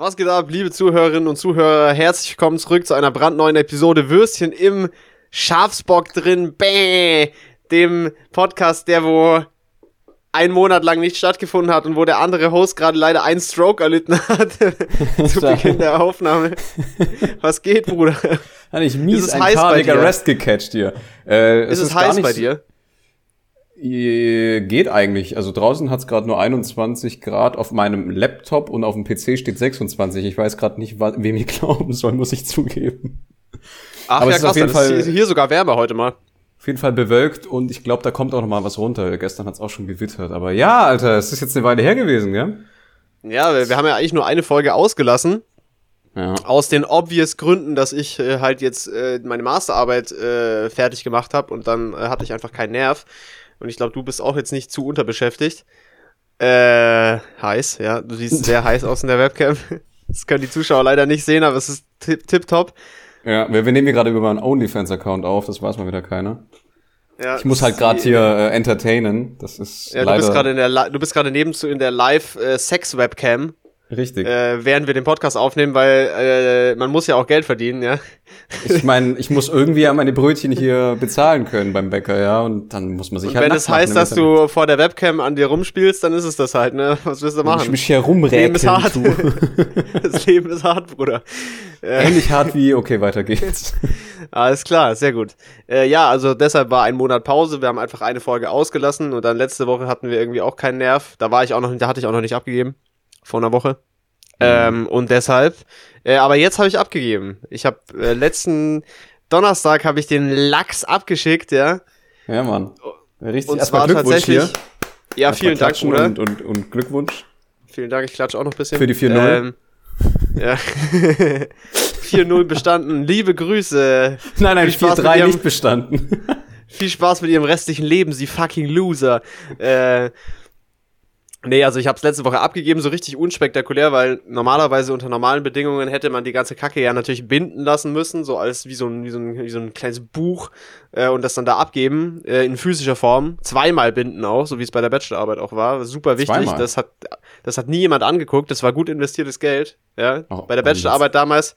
Was geht ab, liebe Zuhörerinnen und Zuhörer? Herzlich willkommen zurück zu einer brandneuen Episode Würstchen im Schafsbock drin. Bäh! Dem Podcast, der wo einen Monat lang nicht stattgefunden hat und wo der andere Host gerade leider einen Stroke erlitten hat zu Beginn der Aufnahme. Was geht, Bruder? Hat ich mies Ist es ein heiß bei dir? Arrest gecatcht hier. Äh, Ist es gar heiß bei dir? Äh, Geht eigentlich. Also draußen hat's gerade nur 21 Grad. Auf meinem Laptop und auf dem PC steht 26. Ich weiß gerade nicht, wem ich glauben soll, muss ich zugeben. Ach Aber ja, es ist auf krass, jeden dann ist Fall- hier- sogar wärmer heute mal. Auf jeden Fall bewölkt und ich glaube, da kommt auch noch mal was runter. Gestern hat's auch schon gewittert. Aber ja, Alter, es ist jetzt eine Weile her gewesen, gell? Ja, wir, wir haben ja eigentlich nur eine Folge ausgelassen. Ja. Aus den obvious Gründen, dass ich äh, halt jetzt äh, meine Masterarbeit äh, fertig gemacht habe und dann äh, hatte ich einfach keinen Nerv. Und ich glaube, du bist auch jetzt nicht zu unterbeschäftigt. Äh, heiß, ja. Du siehst sehr heiß aus in der Webcam. Das können die Zuschauer leider nicht sehen, aber es ist tip- tipptopp. Ja, wir, wir nehmen hier gerade über meinen OnlyFans-Account auf, das weiß mal wieder keiner. Ja, Ich muss halt gerade hier äh, entertainen. Das ist Ja, du leider bist gerade in der, Li- du bist gerade nebenzu in der Live-Sex-Webcam, richtig. äh, während wir den Podcast aufnehmen, weil äh, man muss ja auch Geld verdienen, ja. Ich meine, ich muss irgendwie ja meine Brötchen hier bezahlen können beim Bäcker, ja, und dann muss man sich Und halt wenn es heißt, dass du vor der Webcam an dir rumspielst, dann ist es das halt, ne? Was willst du machen? ich mich hier Leben ist rumräkeln hart. das Leben ist hart, Bruder. Äh, Ähnlich hart wie, okay, weiter geht's. alles klar, sehr gut. Äh, ja, also deshalb war ein Monat Pause. Wir haben einfach eine Folge ausgelassen und dann letzte Woche hatten wir irgendwie auch keinen Nerv. Da war ich auch noch, da hatte ich auch noch nicht abgegeben. Vor einer Woche. Ähm, und deshalb, äh, aber jetzt habe ich abgegeben. Ich habe äh, letzten Donnerstag habe ich den Lachs abgeschickt, ja. Ja, Mann. Richtig, Und zwar Glückwunsch tatsächlich. hier. Ja, Erstmal vielen Dank, Bruder. Und, und, und Glückwunsch. Vielen Dank, ich klatsche auch noch ein bisschen. Für die 4-0. Ähm, ja. 4-0 bestanden. Liebe Grüße. Nein, nein, Viel Spaß mit 4-3 Ihrem- nicht bestanden. Viel Spaß mit ihrem restlichen Leben, sie fucking Loser. Äh, nee, also ich habe es letzte Woche abgegeben, so richtig unspektakulär, weil normalerweise unter normalen Bedingungen hätte man die ganze Kacke ja natürlich binden lassen müssen, so als wie so ein, wie so ein, wie so ein kleines Buch äh, und das dann da abgeben, äh, in physischer Form. Zweimal binden auch, so wie es bei der Bachelorarbeit auch war. Super wichtig. Zweimal? Das hat, das hat nie jemand angeguckt, das war gut investiertes Geld. Ja? Oh, bei der Mann, Bachelorarbeit damals.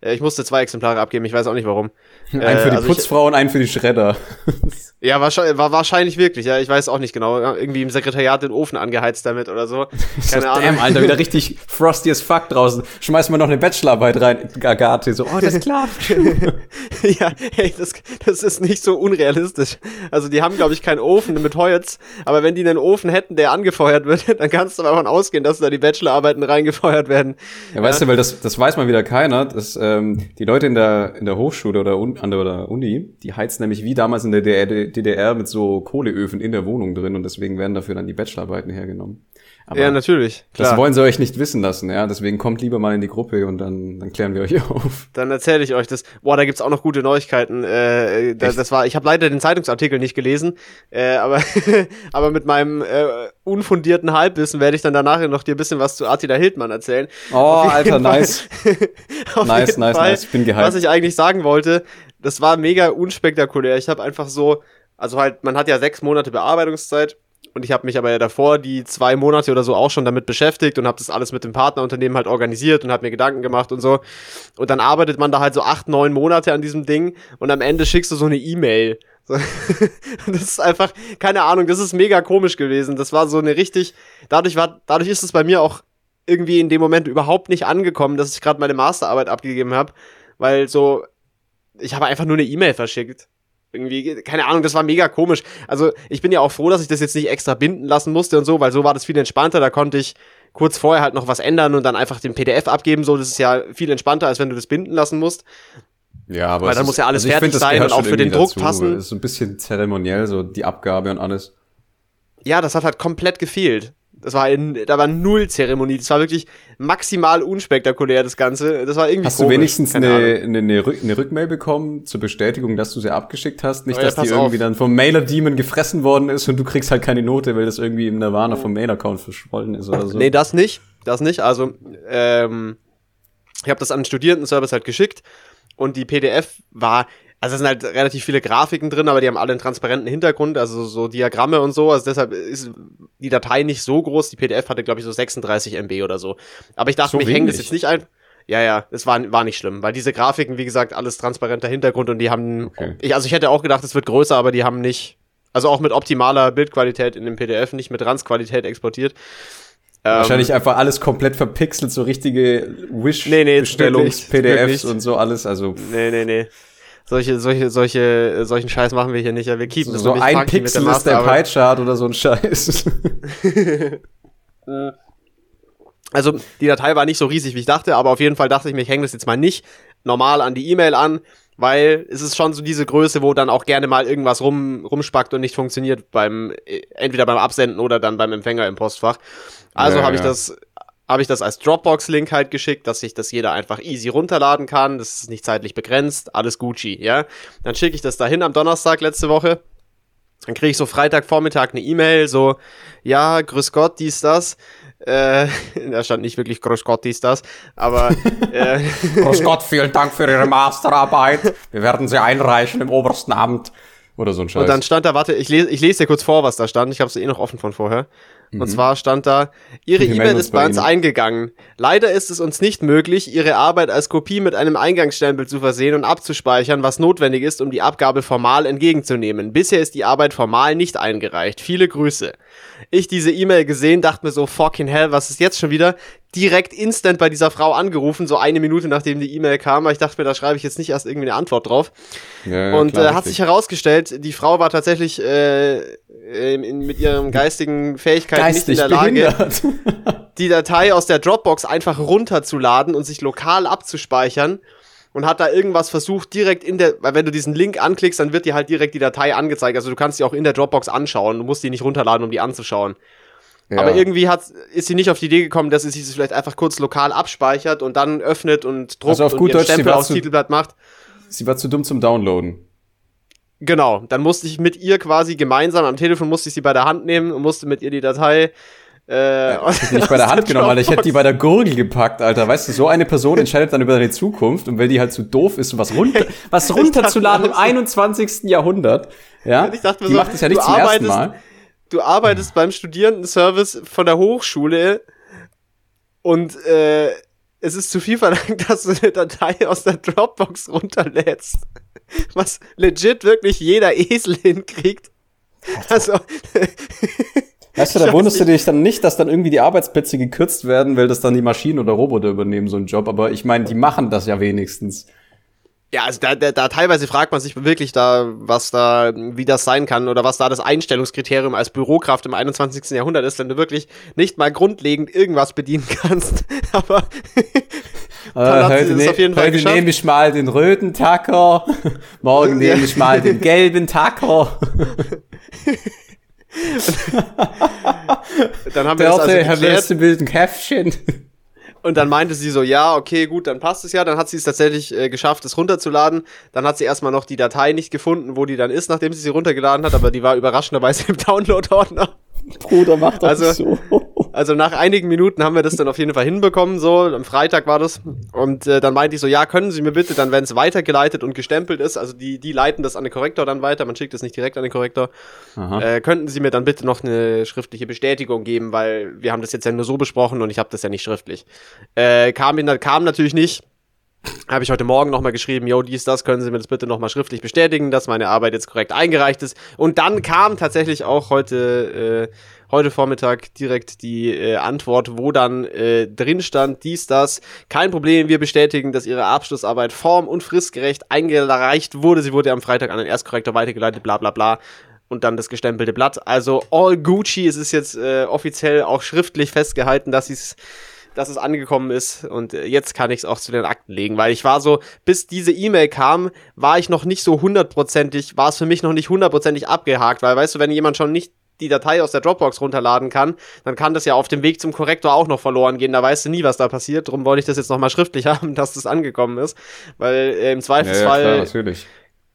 Äh, ich musste zwei Exemplare abgeben, ich weiß auch nicht warum. Einen Äh, für die also ich- Putzfrau und einen für die Schredder. Ja, wahrscheinlich, war wahrscheinlich wirklich, ja. Ich weiß auch nicht genau. Ja, Irgendwie im Sekretariat den Ofen angeheizt damit oder so. Keine Ahnung. Damn, Alter, wieder richtig frosty as fuck draußen. Schmeißen wir noch eine Bachelorarbeit rein. Gagate, so, oh, das klappt. ja, hey, das, das ist nicht so unrealistisch. Also die haben, glaube ich, keinen Ofen mit Holz, aber wenn die einen Ofen hätten, der angefeuert wird, dann kannst du davon ausgehen, dass da die Bachelorarbeiten reingefeuert werden. Ja, weißt du, weil das, das weiß mal wieder keiner, dass ähm, die Leute in der, in der Hochschule oder an der oder Uni, die heizen nämlich wie damals in der DDR, DDR mit so Kohleöfen in der Wohnung drin und deswegen werden dafür dann die Bachelorarbeiten hergenommen. Aber ja, natürlich. Klar. das wollen sie euch nicht wissen lassen, ja. Deswegen kommt lieber mal in die Gruppe und dann, dann klären wir euch auf. Dann erzähle ich euch das. Boah, da gibt's auch noch gute Neuigkeiten. Äh, da, Echt? das war, ich habe leider den Zeitungsartikel nicht gelesen, äh, aber aber mit meinem äh, unfundierten Halbwissen werde ich dann danach noch dir ein bisschen was zu Attila Hildmann erzählen. Oh, Alter, Fall- nice. Nice, nice, Fall, nice. Ich bin gehypt. Was ich eigentlich sagen wollte, das war mega unspektakulär. Ich habe einfach so, also halt, man hat ja sechs Monate Bearbeitungszeit. Und ich habe mich aber ja davor die zwei Monate oder so auch schon damit beschäftigt und habe das alles mit dem Partnerunternehmen halt organisiert und habe mir Gedanken gemacht und so. Und dann arbeitet man da halt so acht, neun Monate an diesem Ding und am Ende schickst du so eine E-Mail. So. das ist einfach, keine Ahnung, das ist mega komisch gewesen. Das war so eine richtig, dadurch war, dadurch ist es bei mir auch irgendwie in dem Moment überhaupt nicht angekommen, dass ich gerade meine Masterarbeit abgegeben habe, weil so, ich habe einfach nur eine E-Mail verschickt. Irgendwie, keine Ahnung, das war mega komisch. Also, ich bin ja auch froh, dass ich das jetzt nicht extra binden lassen musste und so, weil so war das viel entspannter. Da konnte ich kurz vorher halt noch was ändern und dann einfach den PDF abgeben. So, das ist ja viel entspannter, als wenn du das binden lassen musst. Ja, aber Weil dann ist- muss ja alles also fertig find, das sein und auch für den Druck dazu. passen. Es ist so ein bisschen zeremoniell, so die Abgabe und alles. Ja, das hat halt komplett gefehlt. Das war in, da war null Zeremonie. Das war wirklich maximal unspektakulär, das Ganze. Das war irgendwie Hast du komisch. wenigstens Keine eine, eine, eine, Rück, eine Rückmail bekommen zur Bestätigung, dass du sie abgeschickt hast? Nicht, Oh ja, dass die irgendwie auf. dann vom Mailer-Demon gefressen worden ist und du kriegst halt keine Note, weil das irgendwie im Nirvana vom Mail-Account verschwollen ist oder so. Nee, das nicht. Das nicht. Also, ähm, ich habe das an den Studierendenservice halt geschickt und die PDF war, also es sind halt relativ viele Grafiken drin, aber die haben alle einen transparenten Hintergrund, also so Diagramme und so. Also deshalb ist die Datei nicht so groß. Die PDF hatte, glaube ich, so 36 MB oder so. Aber ich dachte, so ich hänge das jetzt nicht ein. Ja, ja, es war, war nicht schlimm, weil diese Grafiken, wie gesagt, alles transparenter Hintergrund und die haben. Okay. Ich, also ich hätte auch gedacht, es wird größer, aber die haben nicht. Also auch mit optimaler Bildqualität in dem PDF, nicht mit Ranzqualität exportiert. Wahrscheinlich ähm, einfach alles komplett verpixelt, so richtige Wish-Bestellungs-PDFs nee, nee, und so alles. Also. Nee, nee, nee. Solche, solche, solche, solchen Scheiß machen wir hier nicht. Ja, wir keepen so, so ein Pixel ist der Pie-Chart oder so ein Scheiß. also, die Datei war nicht so riesig, wie ich dachte, aber auf jeden Fall dachte ich mir, ich hänge das jetzt mal nicht normal an die E-Mail an, weil es ist schon so diese Größe, wo dann auch gerne mal irgendwas rum, rumspackt und nicht funktioniert beim, entweder beim Absenden oder dann beim Empfänger im Postfach. Also ja, habe ich das habe ich das als Dropbox-Link halt geschickt, dass sich das jeder einfach easy runterladen kann. Das ist nicht zeitlich begrenzt, alles Gucci, ja. Dann schicke ich das dahin am Donnerstag letzte Woche. Dann kriege ich so Freitagvormittag eine E-Mail, so, ja, grüß Gott, dies, das. Äh, da stand nicht wirklich grüß Gott, dies, das, aber... Äh, grüß Gott, vielen Dank für Ihre Masterarbeit. Wir werden sie einreichen im obersten Amt. Oder so ein Scheiß. Und dann stand da, warte, ich lese, ich lese dir kurz vor, was da stand. Ich habe es eh noch offen von vorher. Mhm. Und zwar stand da, Ihre E-Mail ist bei uns eingegangen. Leider ist es uns nicht möglich, Ihre Arbeit als Kopie mit einem Eingangsstempel zu versehen und abzuspeichern, was notwendig ist, um die Abgabe formal entgegenzunehmen. Bisher ist die Arbeit formal nicht eingereicht. Viele Grüße. Ich diese E-Mail gesehen, dachte mir so, fucking hell, was ist jetzt schon wieder? Direkt instant bei dieser Frau angerufen, so eine Minute nachdem die E-Mail kam. Aber ich dachte mir, da schreibe ich jetzt nicht erst irgendwie eine Antwort drauf. Ja, ja, und klar, äh, hat sich herausgestellt, die Frau war tatsächlich äh, in, mit ihren geistigen Fähigkeiten Geistig nicht in der Lage, die Datei aus der Dropbox einfach runterzuladen und sich lokal abzuspeichern und hat da irgendwas versucht, direkt in der, weil wenn du diesen Link anklickst, dann wird dir halt direkt die Datei angezeigt. Also du kannst die auch in der Dropbox anschauen. Du musst die nicht runterladen, um die anzuschauen. Ja. Aber irgendwie hat, ist sie nicht auf die Idee gekommen, dass sie sich das vielleicht einfach kurz lokal abspeichert und dann öffnet und druckt also auf gut und Deutsch, Stempel aufs zu, Titelblatt macht. Sie war zu dumm zum Downloaden. Genau, dann musste ich mit ihr quasi gemeinsam am Telefon musste ich sie bei der Hand nehmen und musste mit ihr die Datei äh, ja, ich hätte nicht bei der Hand genommen, weil ich hätte die bei der Gurgel gepackt, Alter. Weißt du, so eine Person entscheidet dann über deine Zukunft und weil die halt zu so doof ist, was runter, was runterzuladen im 21. Jahrhundert, ja, ich dachte die so, macht das ja nicht zum ersten Mal du arbeitest beim Studierendenservice von der Hochschule und äh, es ist zu viel verlangt, dass du eine Datei aus der Dropbox runterlädst. Was legit wirklich jeder Esel hinkriegt. Also. Weißt du, da wunderst du dich dann nicht, dass dann irgendwie die Arbeitsplätze gekürzt werden, weil das dann die Maschinen oder Roboter übernehmen, so einen Job. Aber ich meine, die machen das ja wenigstens. Ja, also da, da, da teilweise fragt man sich wirklich da, was da, wie das sein kann oder was da das Einstellungskriterium als Bürokraft im 21. Jahrhundert ist, wenn du wirklich nicht mal grundlegend irgendwas bedienen kannst. Aber äh, heute, ne heute nehme ich mal den röten Tacker, morgen nehme ich mal den gelben Tacker. dann haben wir Dörte, das also geklärt. Herr Wilson, ein Käffchen. Und dann meinte sie so, ja, okay, gut, dann passt es ja. Dann hat sie es tatsächlich äh, geschafft, es runterzuladen. Dann hat sie erstmal noch die Datei nicht gefunden, wo die dann ist, nachdem sie sie runtergeladen hat, aber die war überraschenderweise im Download-Ordner. Bruder, mach das also, so. Also nach einigen Minuten haben wir das dann auf jeden Fall hinbekommen, so, am Freitag war das. Und äh, dann meinte ich so, ja, können Sie mir bitte, dann wenn es weitergeleitet und gestempelt ist, also die, die leiten das an den Korrektor dann weiter, man schickt es nicht direkt an den Korrektor, äh, könnten Sie mir dann bitte noch eine schriftliche Bestätigung geben, weil wir haben das jetzt ja nur so besprochen und ich habe das ja nicht schriftlich. Äh, kam, in, kam natürlich nicht, habe ich heute Morgen nochmal geschrieben, yo, dies, das, können Sie mir das bitte nochmal schriftlich bestätigen, dass meine Arbeit jetzt korrekt eingereicht ist. Und dann kam tatsächlich auch heute, äh, heute Vormittag direkt die äh, Antwort, wo dann äh, drin stand, dies, das, kein Problem, wir bestätigen, dass Ihre Abschlussarbeit form- und fristgerecht eingereicht wurde. Sie wurde am Freitag an den Erstkorrektor weitergeleitet, bla bla bla und dann das gestempelte Blatt. Also all Gucci, es ist jetzt äh, offiziell auch schriftlich festgehalten, dass sie es dass es angekommen ist und jetzt kann ich es auch zu den Akten legen, weil ich war so, bis diese E-Mail kam, war ich noch nicht so hundertprozentig, war es für mich noch nicht hundertprozentig abgehakt, weil weißt du, wenn jemand schon nicht die Datei aus der Dropbox runterladen kann, dann kann das ja auf dem Weg zum Korrektor auch noch verloren gehen. Da weißt du nie, was da passiert. Darum wollte ich das jetzt nochmal schriftlich haben, dass das angekommen ist. Weil äh, im Zweifelsfall. Ja, ja, klar, natürlich.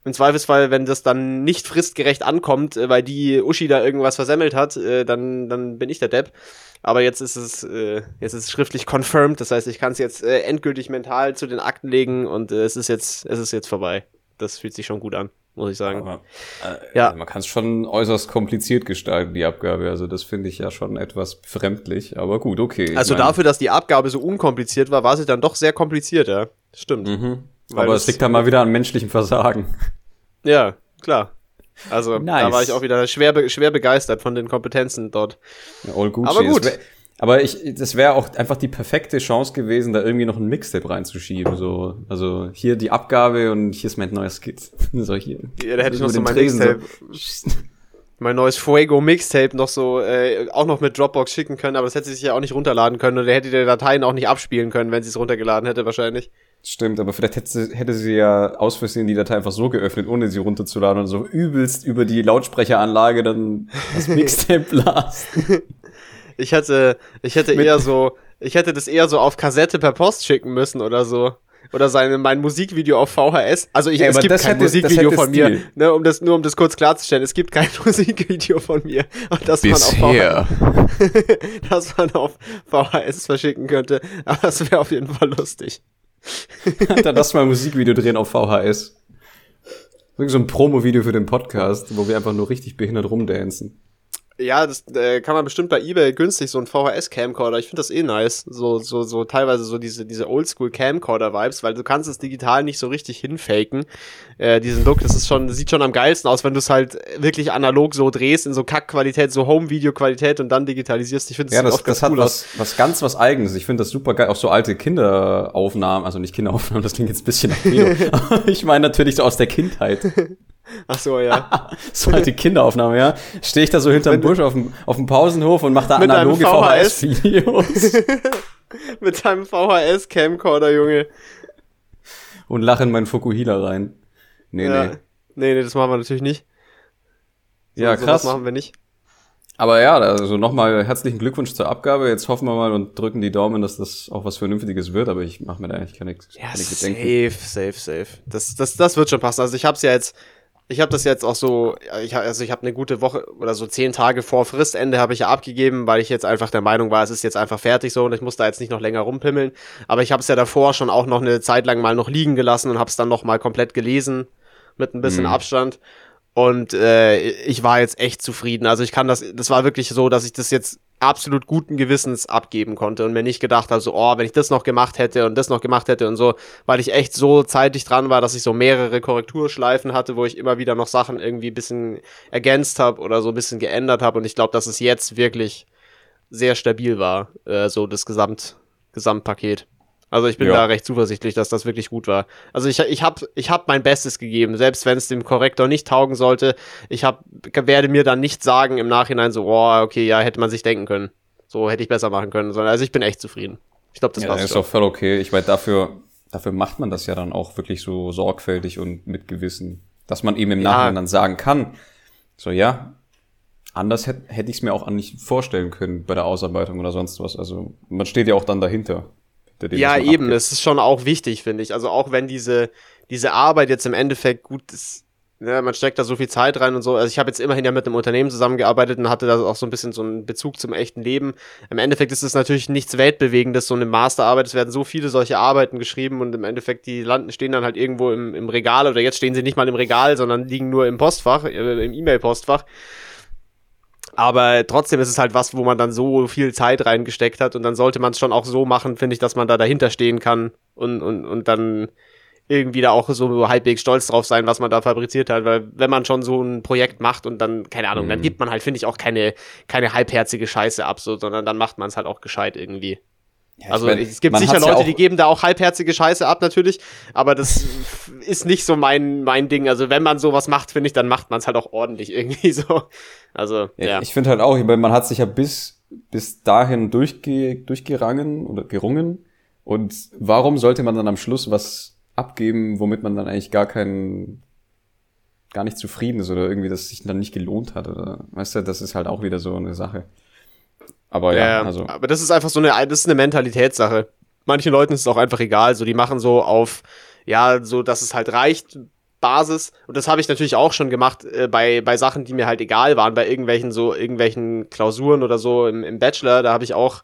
Im Zweifelsfall, wenn das dann nicht fristgerecht ankommt, äh, weil die Uschi da irgendwas versemmelt hat, äh, dann, dann bin ich der Depp. Aber jetzt ist es, äh, jetzt ist es schriftlich confirmed. Das heißt, ich kann es jetzt äh, endgültig mental zu den Akten legen und äh, es ist jetzt, es ist jetzt vorbei. das fühlt sich schon gut an, muss ich sagen. Aber, äh, ja. Man kann es schon äußerst kompliziert gestalten, die Abgabe. Also das finde ich ja schon etwas befremdlich, aber gut, okay. Also meine, dafür, dass die Abgabe so unkompliziert war, war sie dann doch sehr kompliziert, ja. Stimmt. Mhm. Aber es liegt dann mal wieder an menschlichem Versagen. Ja, klar. Also nice. da war ich auch wieder schwer, be schwer begeistert von den Kompetenzen dort. Ja, all Gucci. Aber gut. Aber ich, das wäre auch einfach die perfekte Chance gewesen, da irgendwie noch ein Mixtape reinzuschieben. So, also hier die Abgabe und hier ist mein neues Skit. so hier. Ja, da hätte ich noch so mein Tresen Mixtape. So. Mein neues Fuego Mixtape noch so, äh, auch noch mit Dropbox schicken können, aber das hätte sie sich ja auch nicht runterladen können und der hätte die Dateien auch nicht abspielen können, wenn sie es runtergeladen hätte, wahrscheinlich. Stimmt, aber vielleicht hätte sie, hätte sie ja aus Versehen die Datei einfach so geöffnet, ohne sie runterzuladen und so übelst über die Lautsprecheranlage dann das Mixtape blasen. Ich hätte, ich hätte eher so, ich hätte das eher so auf Kassette per Post schicken müssen oder so. Oder seine, mein Musikvideo auf VHS. Also ich, ja, es gibt kein hätte, Musikvideo von Stil. mir. Ne, um das, nur um das kurz klarzustellen. Es gibt kein Musikvideo von mir. Und das Bisher. man auf VHS, das man auf VHS verschicken könnte. Aber das wäre auf jeden Fall lustig. Dann lass mal ein Musikvideo drehen auf VHS. So ein Promo-Video für den Podcast, wo wir einfach nur richtig behindert rumdancen. Ja, das äh, kann man bestimmt bei eBay günstig, so ein VHS-Camcorder. Ich finde das eh nice. So, so, so teilweise so diese, diese Oldschool-Camcorder-Vibes, weil du kannst es digital nicht so richtig hinfaken. Äh, diesen Look, das ist schon, sieht schon am geilsten aus, wenn du es halt wirklich analog so drehst, in so Kack-Qualität, so Home-Video-Qualität und dann digitalisierst. Ich finde ja, das, das hat cool was, was ganz was Eigenes. Ich finde das super geil. Auch so alte Kinderaufnahmen, also nicht Kinderaufnahmen, das klingt jetzt ein bisschen nach Kino. ich meine natürlich so aus der Kindheit. Ach so, ja. so halt die Kinderaufnahme, ja. Stehe ich da so hinterm Busch auf dem, auf dem Pausenhof und mache da analoge VHS-Videos. mit deinem VHS-Camcorder, Junge. Und lache in meinen Fukuhila rein. Nee, ja. nee. Nee, nee, das machen wir natürlich nicht. So, ja, krass. Das machen wir nicht. Aber ja, also nochmal herzlichen Glückwunsch zur Abgabe. Jetzt hoffen wir mal und drücken die Daumen, dass das auch was Vernünftiges wird. Aber ich mache mir da eigentlich keine, ja, keine Gedenken. Safe, safe, safe. Das, das, das wird schon passen. Also ich habe es ja jetzt ich habe das jetzt auch so, ich, also ich habe eine gute Woche oder so zehn Tage vor Fristende habe ich ja abgegeben, weil ich jetzt einfach der Meinung war, es ist jetzt einfach fertig so und ich muss da jetzt nicht noch länger rumpimmeln. Aber ich habe es ja davor schon auch noch eine Zeit lang mal noch liegen gelassen und habe es dann noch mal komplett gelesen mit ein bisschen mhm. Abstand. Und äh, ich war jetzt echt zufrieden. Also ich kann das, das war wirklich so, dass ich das jetzt absolut guten Gewissens abgeben konnte und mir nicht gedacht habe, so, oh, wenn ich das noch gemacht hätte und das noch gemacht hätte und so, weil ich echt so zeitig dran war, dass ich so mehrere Korrekturschleifen hatte, wo ich immer wieder noch Sachen irgendwie bisschen ergänzt habe oder so ein bisschen geändert habe und ich glaube, dass es jetzt wirklich sehr stabil war, äh, so das Gesamt, Gesamtpaket. Also ich bin ja. da recht zuversichtlich, dass das wirklich gut war. Also ich, ich habe ich hab mein Bestes gegeben, selbst wenn es dem Korrektor nicht taugen sollte. Ich hab, werde mir dann nicht sagen im Nachhinein so, oh, okay, ja, hätte man sich denken können. So hätte ich besser machen können. Sondern, also ich bin echt zufrieden. Ich glaube, das ja, passt. ist auch voll okay. Ich meine, dafür, dafür macht man das ja dann auch wirklich so sorgfältig und mit Gewissen. Dass man eben im ja. Nachhinein dann sagen kann, so ja, anders hätte hätt ich es mir auch nicht vorstellen können bei der Ausarbeitung oder sonst was. Also man steht ja auch dann dahinter ja, eben, abgibt. das ist schon auch wichtig, finde ich. Also auch wenn diese, diese Arbeit jetzt im Endeffekt gut ist, ja, man steckt da so viel Zeit rein und so. Also ich habe jetzt immerhin ja mit einem Unternehmen zusammengearbeitet und hatte da auch so ein bisschen so einen Bezug zum echten Leben. Im Endeffekt ist es natürlich nichts Weltbewegendes, so eine Masterarbeit. Es werden so viele solche Arbeiten geschrieben und im Endeffekt die landen, stehen dann halt irgendwo im, im Regal oder jetzt stehen sie nicht mal im Regal, sondern liegen nur im Postfach, äh, im E-Mail-Postfach. Aber trotzdem ist es halt was, wo man dann so viel Zeit reingesteckt hat und dann sollte man es schon auch so machen, finde ich, dass man da dahinter stehen kann und, und, und dann irgendwie da auch so halbwegs stolz drauf sein, was man da fabriziert hat, weil wenn man schon so ein Projekt macht und dann, keine Ahnung, mhm. dann gibt man halt, finde ich, auch keine, keine halbherzige Scheiße ab, so, sondern dann macht man es halt auch gescheit irgendwie. Ja, also mein, es gibt sicher Leute, ja die geben da auch halbherzige Scheiße ab natürlich, aber das ist nicht so mein mein Ding. Also wenn man sowas macht, finde ich, dann macht man es halt auch ordentlich irgendwie so. Also ja. ja. Ich finde halt auch, man hat sich ja bis bis dahin durchge, durchgerangen oder gerungen und warum sollte man dann am Schluss was abgeben, womit man dann eigentlich gar keinen gar nicht zufrieden ist oder irgendwie das sich dann nicht gelohnt hat oder weißt du, das ist halt auch wieder so eine Sache. Aber ja, ja, also. Aber das ist einfach so eine, das ist eine Mentalitätssache. Manchen Leuten ist es auch einfach egal. So, die machen so auf, ja, so, dass es halt reicht, Basis. Und das habe ich natürlich auch schon gemacht äh, bei, bei Sachen, die mir halt egal waren, bei irgendwelchen so, irgendwelchen Klausuren oder so im, im Bachelor. Da habe ich auch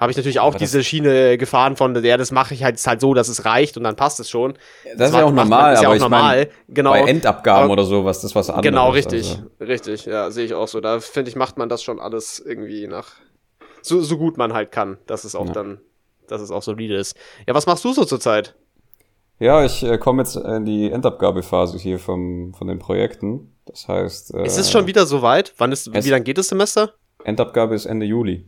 habe ich natürlich auch diese Schiene gefahren von, ja, das mache ich halt, ist halt so, dass es reicht und dann passt es schon. Das, das ist ja auch normal, ist ja aber auch normal. Mein, genau. bei Endabgaben aber, oder sowas, das was anderes. Genau, richtig, also. richtig, ja, sehe ich auch so. Da finde ich, macht man das schon alles irgendwie nach, so, so gut man halt kann, dass es auch ja. dann, dass es auch solide ist. Ja, was machst du so zurzeit? Ja, ich äh, komme jetzt in die Endabgabephase hier vom, von den Projekten. Das heißt. Äh, ist es schon wieder so weit? Wann ist, wie lange geht das Semester? Endabgabe ist Ende Juli.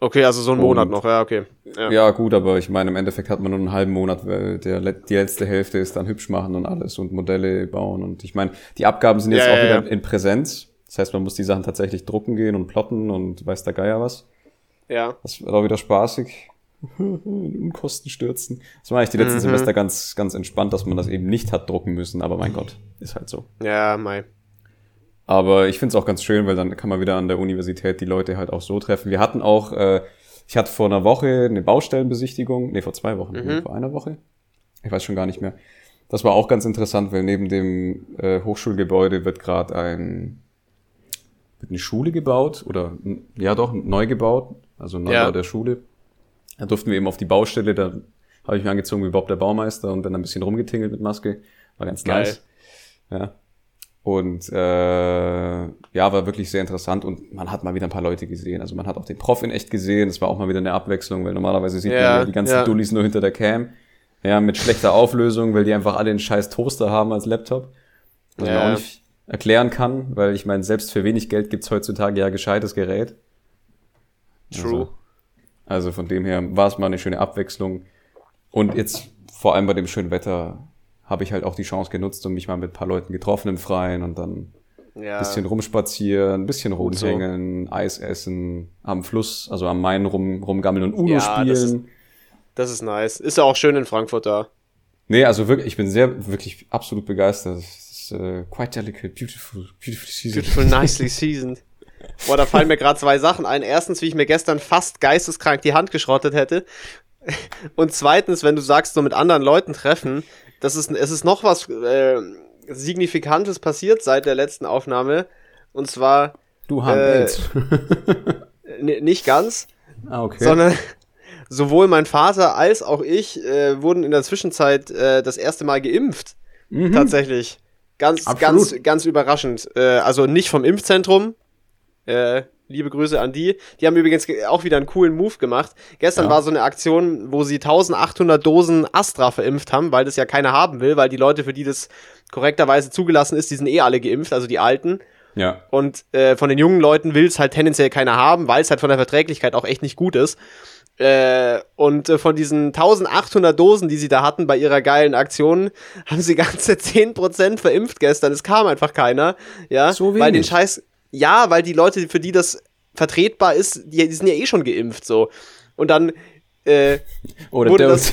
Okay, also so ein Monat noch, ja, okay. Ja. ja. gut, aber ich meine, im Endeffekt hat man nur einen halben Monat, weil der, die letzte Hälfte ist dann hübsch machen und alles und Modelle bauen. Und ich meine, die Abgaben sind jetzt ja, auch ja, wieder in Präsenz. Das heißt, man muss die Sachen tatsächlich drucken gehen und plotten und weiß der Geier was. Ja. Das wird auch wieder spaßig. Unkosten stürzen. Das war eigentlich die letzten mhm. Semester ganz, ganz entspannt, dass man das eben nicht hat drucken müssen, aber mein Gott, ist halt so. Ja, mei. Aber ich finde es auch ganz schön, weil dann kann man wieder an der Universität die Leute halt auch so treffen. Wir hatten auch, äh, ich hatte vor einer Woche eine Baustellenbesichtigung, nee, vor zwei Wochen, mhm. vor einer Woche. Ich weiß schon gar nicht mehr. Das war auch ganz interessant, weil neben dem äh, Hochschulgebäude wird gerade ein wird eine Schule gebaut oder ja doch neu gebaut, also Neubau ja. der Schule. Da durften wir eben auf die Baustelle, da habe ich mich angezogen wie Bob der Baumeister und dann ein bisschen rumgetingelt mit Maske. War ganz Geil. nice. Ja. Und äh, ja, war wirklich sehr interessant und man hat mal wieder ein paar Leute gesehen. Also man hat auch den Prof in echt gesehen. Das war auch mal wieder eine Abwechslung, weil normalerweise sieht ja, man ja die ganzen ja. Dullis nur hinter der Cam. Ja, mit schlechter Auflösung, weil die einfach alle einen scheiß Toaster haben als Laptop. Was ja. auch nicht erklären kann, weil ich meine, selbst für wenig Geld gibt's heutzutage ja gescheites Gerät. True. Also, also von dem her war es mal eine schöne Abwechslung. Und jetzt vor allem bei dem schönen Wetter habe ich halt auch die Chance genutzt und mich mal mit ein paar Leuten getroffen im Freien und dann ja. bisschen rumspazieren, ein bisschen rumhängen, so. Eis essen, am Fluss, also am Main rum, rumgammeln und Uno ja, spielen. Das ist, das ist nice. Ist ja auch schön in Frankfurt da. Nee, also wirklich, ich bin sehr, wirklich absolut begeistert. Uh, quite delicate, beautiful, beautiful seasoned. Beautiful, nicely seasoned. Boah, da fallen mir gerade zwei Sachen ein. Erstens, wie ich mir gestern fast geisteskrank die Hand geschrottet hätte. Und zweitens, wenn du sagst, so mit anderen Leuten treffen, das ist, es ist noch was äh, Signifikantes passiert seit der letzten Aufnahme. Und zwar. Du hast äh, Nicht ganz. Ah, okay. Sondern sowohl mein Vater als auch ich äh, wurden in der Zwischenzeit äh, das erste Mal geimpft. Mhm. Tatsächlich. Ganz, Absolut. ganz, ganz überraschend. Äh, also nicht vom Impfzentrum. Äh, liebe Grüße an die. Die haben übrigens auch wieder einen coolen Move gemacht. Gestern ja. war so eine Aktion, wo sie 1800 Dosen Astra verimpft haben, weil das ja keiner haben will, weil die Leute, für die das korrekterweise zugelassen ist, die sind eh alle geimpft, also die Alten. Ja. Und äh, von den jungen Leuten will es halt tendenziell keiner haben, weil es halt von der Verträglichkeit auch echt nicht gut ist. Äh, und äh, von diesen 1800 Dosen, die sie da hatten bei ihrer geilen Aktion, haben sie ganze 10% verimpft gestern. Es kam einfach keiner. Ja, so wenig. weil den Scheiß, ja, weil die Leute, für die das vertretbar ist, die, die sind ja eh schon geimpft so. Und dann äh, Oder wurde das,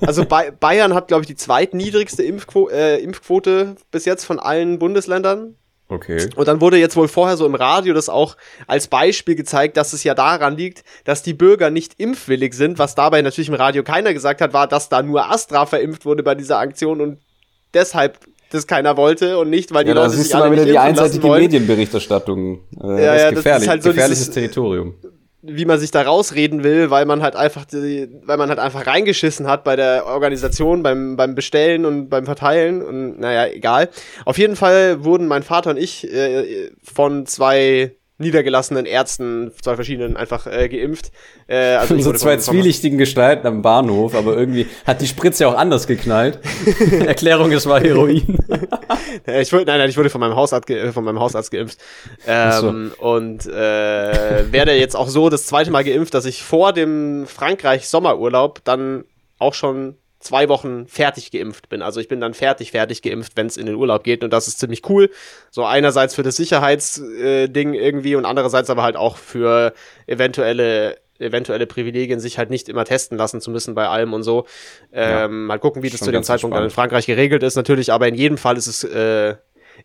also ba Bayern hat, glaube ich, die zweitniedrigste Impfquo äh, Impfquote bis jetzt von allen Bundesländern. Okay. Und dann wurde jetzt wohl vorher so im Radio das auch als Beispiel gezeigt, dass es ja daran liegt, dass die Bürger nicht impfwillig sind. Was dabei natürlich im Radio keiner gesagt hat, war, dass da nur Astra verimpft wurde bei dieser Aktion und deshalb das keiner wollte und nicht, weil die ja, Leute sich alle mal wieder die einseitige Medienberichterstattung. Äh, ja, ja, das ist gefährlich, das ist halt so gefährliches dieses, Territorium. Wie man sich da rausreden will, weil man halt einfach, die, weil man halt einfach reingeschissen hat bei der Organisation, beim, beim Bestellen und beim Verteilen und naja, egal. Auf jeden Fall wurden mein Vater und ich äh, von zwei niedergelassenen Ärzten, zwei verschiedenen, einfach äh, geimpft. Äh, also so zwei zwielichtigen Gestalten am Bahnhof, aber irgendwie hat die Spritze auch anders geknallt. Erklärung, es war Heroin. ich wurde, nein, nein, ich wurde von meinem Hausarzt, von meinem Hausarzt geimpft. Ähm, so. Und äh, werde jetzt auch so das zweite Mal geimpft, dass ich vor dem Frankreich Sommerurlaub dann auch schon zwei Wochen fertig geimpft bin. Also ich bin dann fertig, fertig geimpft, wenn es in den Urlaub geht und das ist ziemlich cool. So einerseits für das Sicherheitsding äh, irgendwie und andererseits aber halt auch für eventuelle eventuelle Privilegien, sich halt nicht immer testen lassen zu müssen bei allem und so. Ähm, ja, mal gucken, wie das zu dem Zeitpunkt dann in Frankreich geregelt ist natürlich, aber in jedem Fall ist es äh,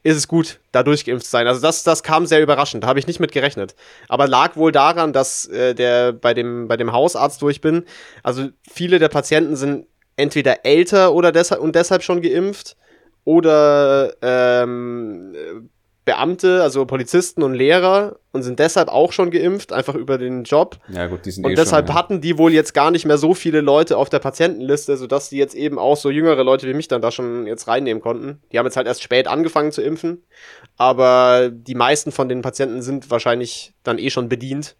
ist es gut, da durchgeimpft zu sein. Also das, das kam sehr überraschend, da habe ich nicht mit gerechnet. Aber lag wohl daran, dass äh, der bei dem, bei dem Hausarzt, ich bin, also viele der Patienten sind entweder älter oder deshalb und deshalb schon geimpft oder ähm, Beamte, also Polizisten und Lehrer und sind deshalb auch schon geimpft, einfach über den Job. Ja, gut, die sind Und eh deshalb schon, ja. hatten die wohl jetzt gar nicht mehr so viele Leute auf der Patientenliste, sodass die jetzt eben auch so jüngere Leute wie mich dann da schon jetzt reinnehmen konnten. Die haben jetzt halt erst spät angefangen zu impfen, aber die meisten von den Patienten sind wahrscheinlich dann eh schon bedient.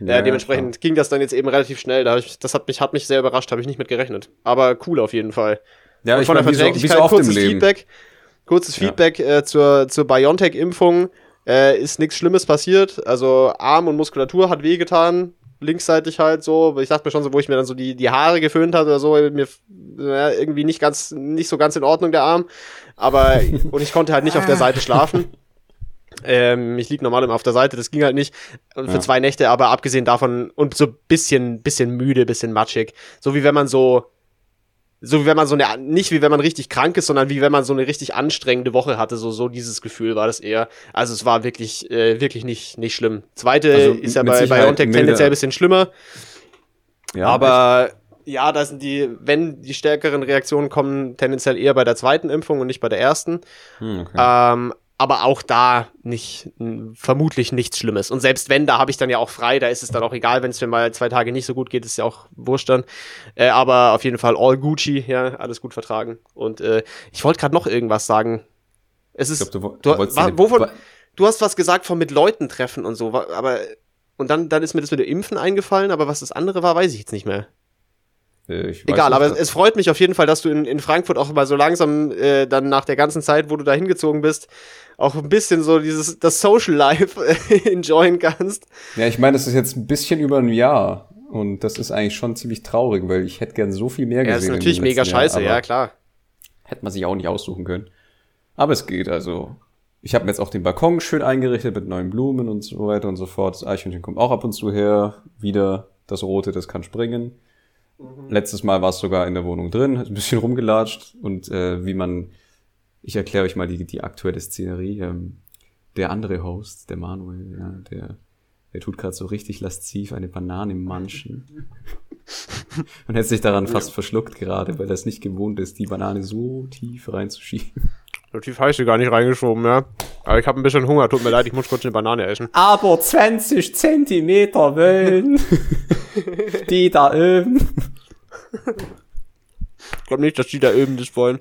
Ja, äh, dementsprechend ging das dann jetzt eben relativ schnell. Da ich, das hat mich, hat mich sehr überrascht, habe ich nicht mit gerechnet. Aber cool auf jeden Fall. Ja, Und ich von der wie so, so Verträglichkeit kurzes Leben. Feedback. Kurzes Ja. Feedback äh, zur, zur BioNTech-Impfung. Äh, ist nichts Schlimmes passiert. Also Arm und Muskulatur hat wehgetan. Linksseitig halt so. Ich dachte mir schon so, wo ich mir dann so die, die Haare geföhnt hatte oder so, mir ja, irgendwie nicht ganz, nicht so ganz in Ordnung der Arm. Aber, und ich konnte halt nicht auf der Seite schlafen. Ähm, ich lieg normal immer auf der Seite, das ging halt nicht. Für Ja. zwei Nächte, aber abgesehen davon und so bisschen, bisschen müde, bisschen matschig. So wie wenn man so, so wie wenn man so eine, nicht wie wenn man richtig krank ist, sondern wie wenn man so eine richtig anstrengende Woche hatte. So, so dieses Gefühl war das eher. Also es war wirklich, äh, wirklich nicht, nicht schlimm. Zweite Also ist ja bei Sicherheit BioNTech tendenziell ein bisschen schlimmer. Ja, aber ja, da sind die, wenn die stärkeren Reaktionen kommen, tendenziell eher bei der zweiten Impfung und nicht bei der ersten. Hm, okay. Ähm, aber auch da nicht, vermutlich nichts Schlimmes. Und selbst wenn, da habe ich dann ja auch frei, da ist es dann auch egal, wenn es mir mal zwei Tage nicht so gut geht, ist ja auch wurscht dann. Äh, aber auf jeden Fall all Gucci, ja, alles gut vertragen. Und äh, ich wollte gerade noch irgendwas sagen. Es ist, ich glaube, du, du, du wolltest wa- dir- wovon, du hast was gesagt von mit Leuten treffen und so, aber und dann, dann ist mir das mit dem Impfen eingefallen, aber was das andere war, weiß ich jetzt nicht mehr. Äh, Egal, nicht, aber es, es freut mich auf jeden Fall, dass du in, in Frankfurt auch mal so langsam äh, dann nach der ganzen Zeit, wo du da hingezogen bist, auch ein bisschen so dieses das Social Life äh, enjoyen kannst. Ja, ich meine, das ist jetzt ein bisschen über ein Jahr. Und das ist eigentlich schon ziemlich traurig, weil ich hätte gern so viel mehr gesehen. Ja, ist natürlich mega scheiße, ja klar. Hätte man sich auch nicht aussuchen können. Aber es geht, also. Ich habe mir jetzt auch den Balkon schön eingerichtet mit neuen Blumen und so weiter und so fort. Das Eichhörnchen kommt auch ab und zu her. Wieder das Rote, das kann springen. Letztes Mal war es sogar in der Wohnung drin, hat ein bisschen rumgelatscht und äh, wie man, ich erkläre euch mal die, die aktuelle Szenerie. Ähm, der andere Host, der Manuel, ja, der, der tut gerade so richtig lasziv eine Banane im Manchen. und hätte sich daran fast verschluckt gerade, weil er es nicht gewohnt ist, die Banane so tief reinzuschieben. So tief habe ich sie gar nicht reingeschoben, ja. Aber ich habe ein bisschen Hunger, tut mir leid, ich muss kurz eine Banane essen. Aber 20 Zentimeter Wellen, die da oben. Ich glaube nicht, dass die da oben das wollen.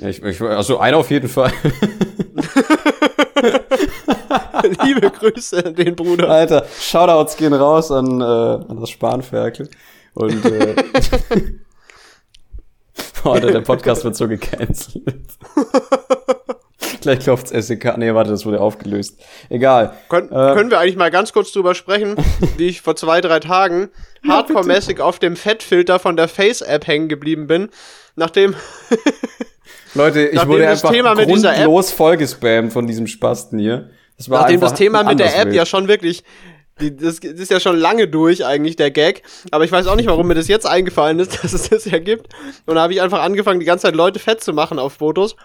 Ja, ich, ich, also einer auf jeden Fall. Liebe Grüße an den Bruder. Alter, Shoutouts gehen raus an, äh, an das Spanferkel. Und äh, Alter, der Podcast wird so gecancelt. Gleich klopft's SEK. Nee, warte, das wurde aufgelöst. Egal. Können, Äh, können wir eigentlich mal ganz kurz drüber sprechen, wie ich vor zwei, drei Tagen hardcore-mäßig auf dem Fettfilter von der Face-App hängen geblieben bin, nachdem Leute, ich Nachdem wurde einfach Thema grundlos vollgespammt von diesem Spasten hier. Das war Nachdem das Thema mit der App wild. ja schon wirklich, das, das ist ja schon lange durch eigentlich, der Gag. Aber ich weiß auch nicht, warum mir das jetzt eingefallen ist, dass es das ja gibt. Und da habe ich einfach angefangen, die ganze Zeit Leute fett zu machen auf Fotos.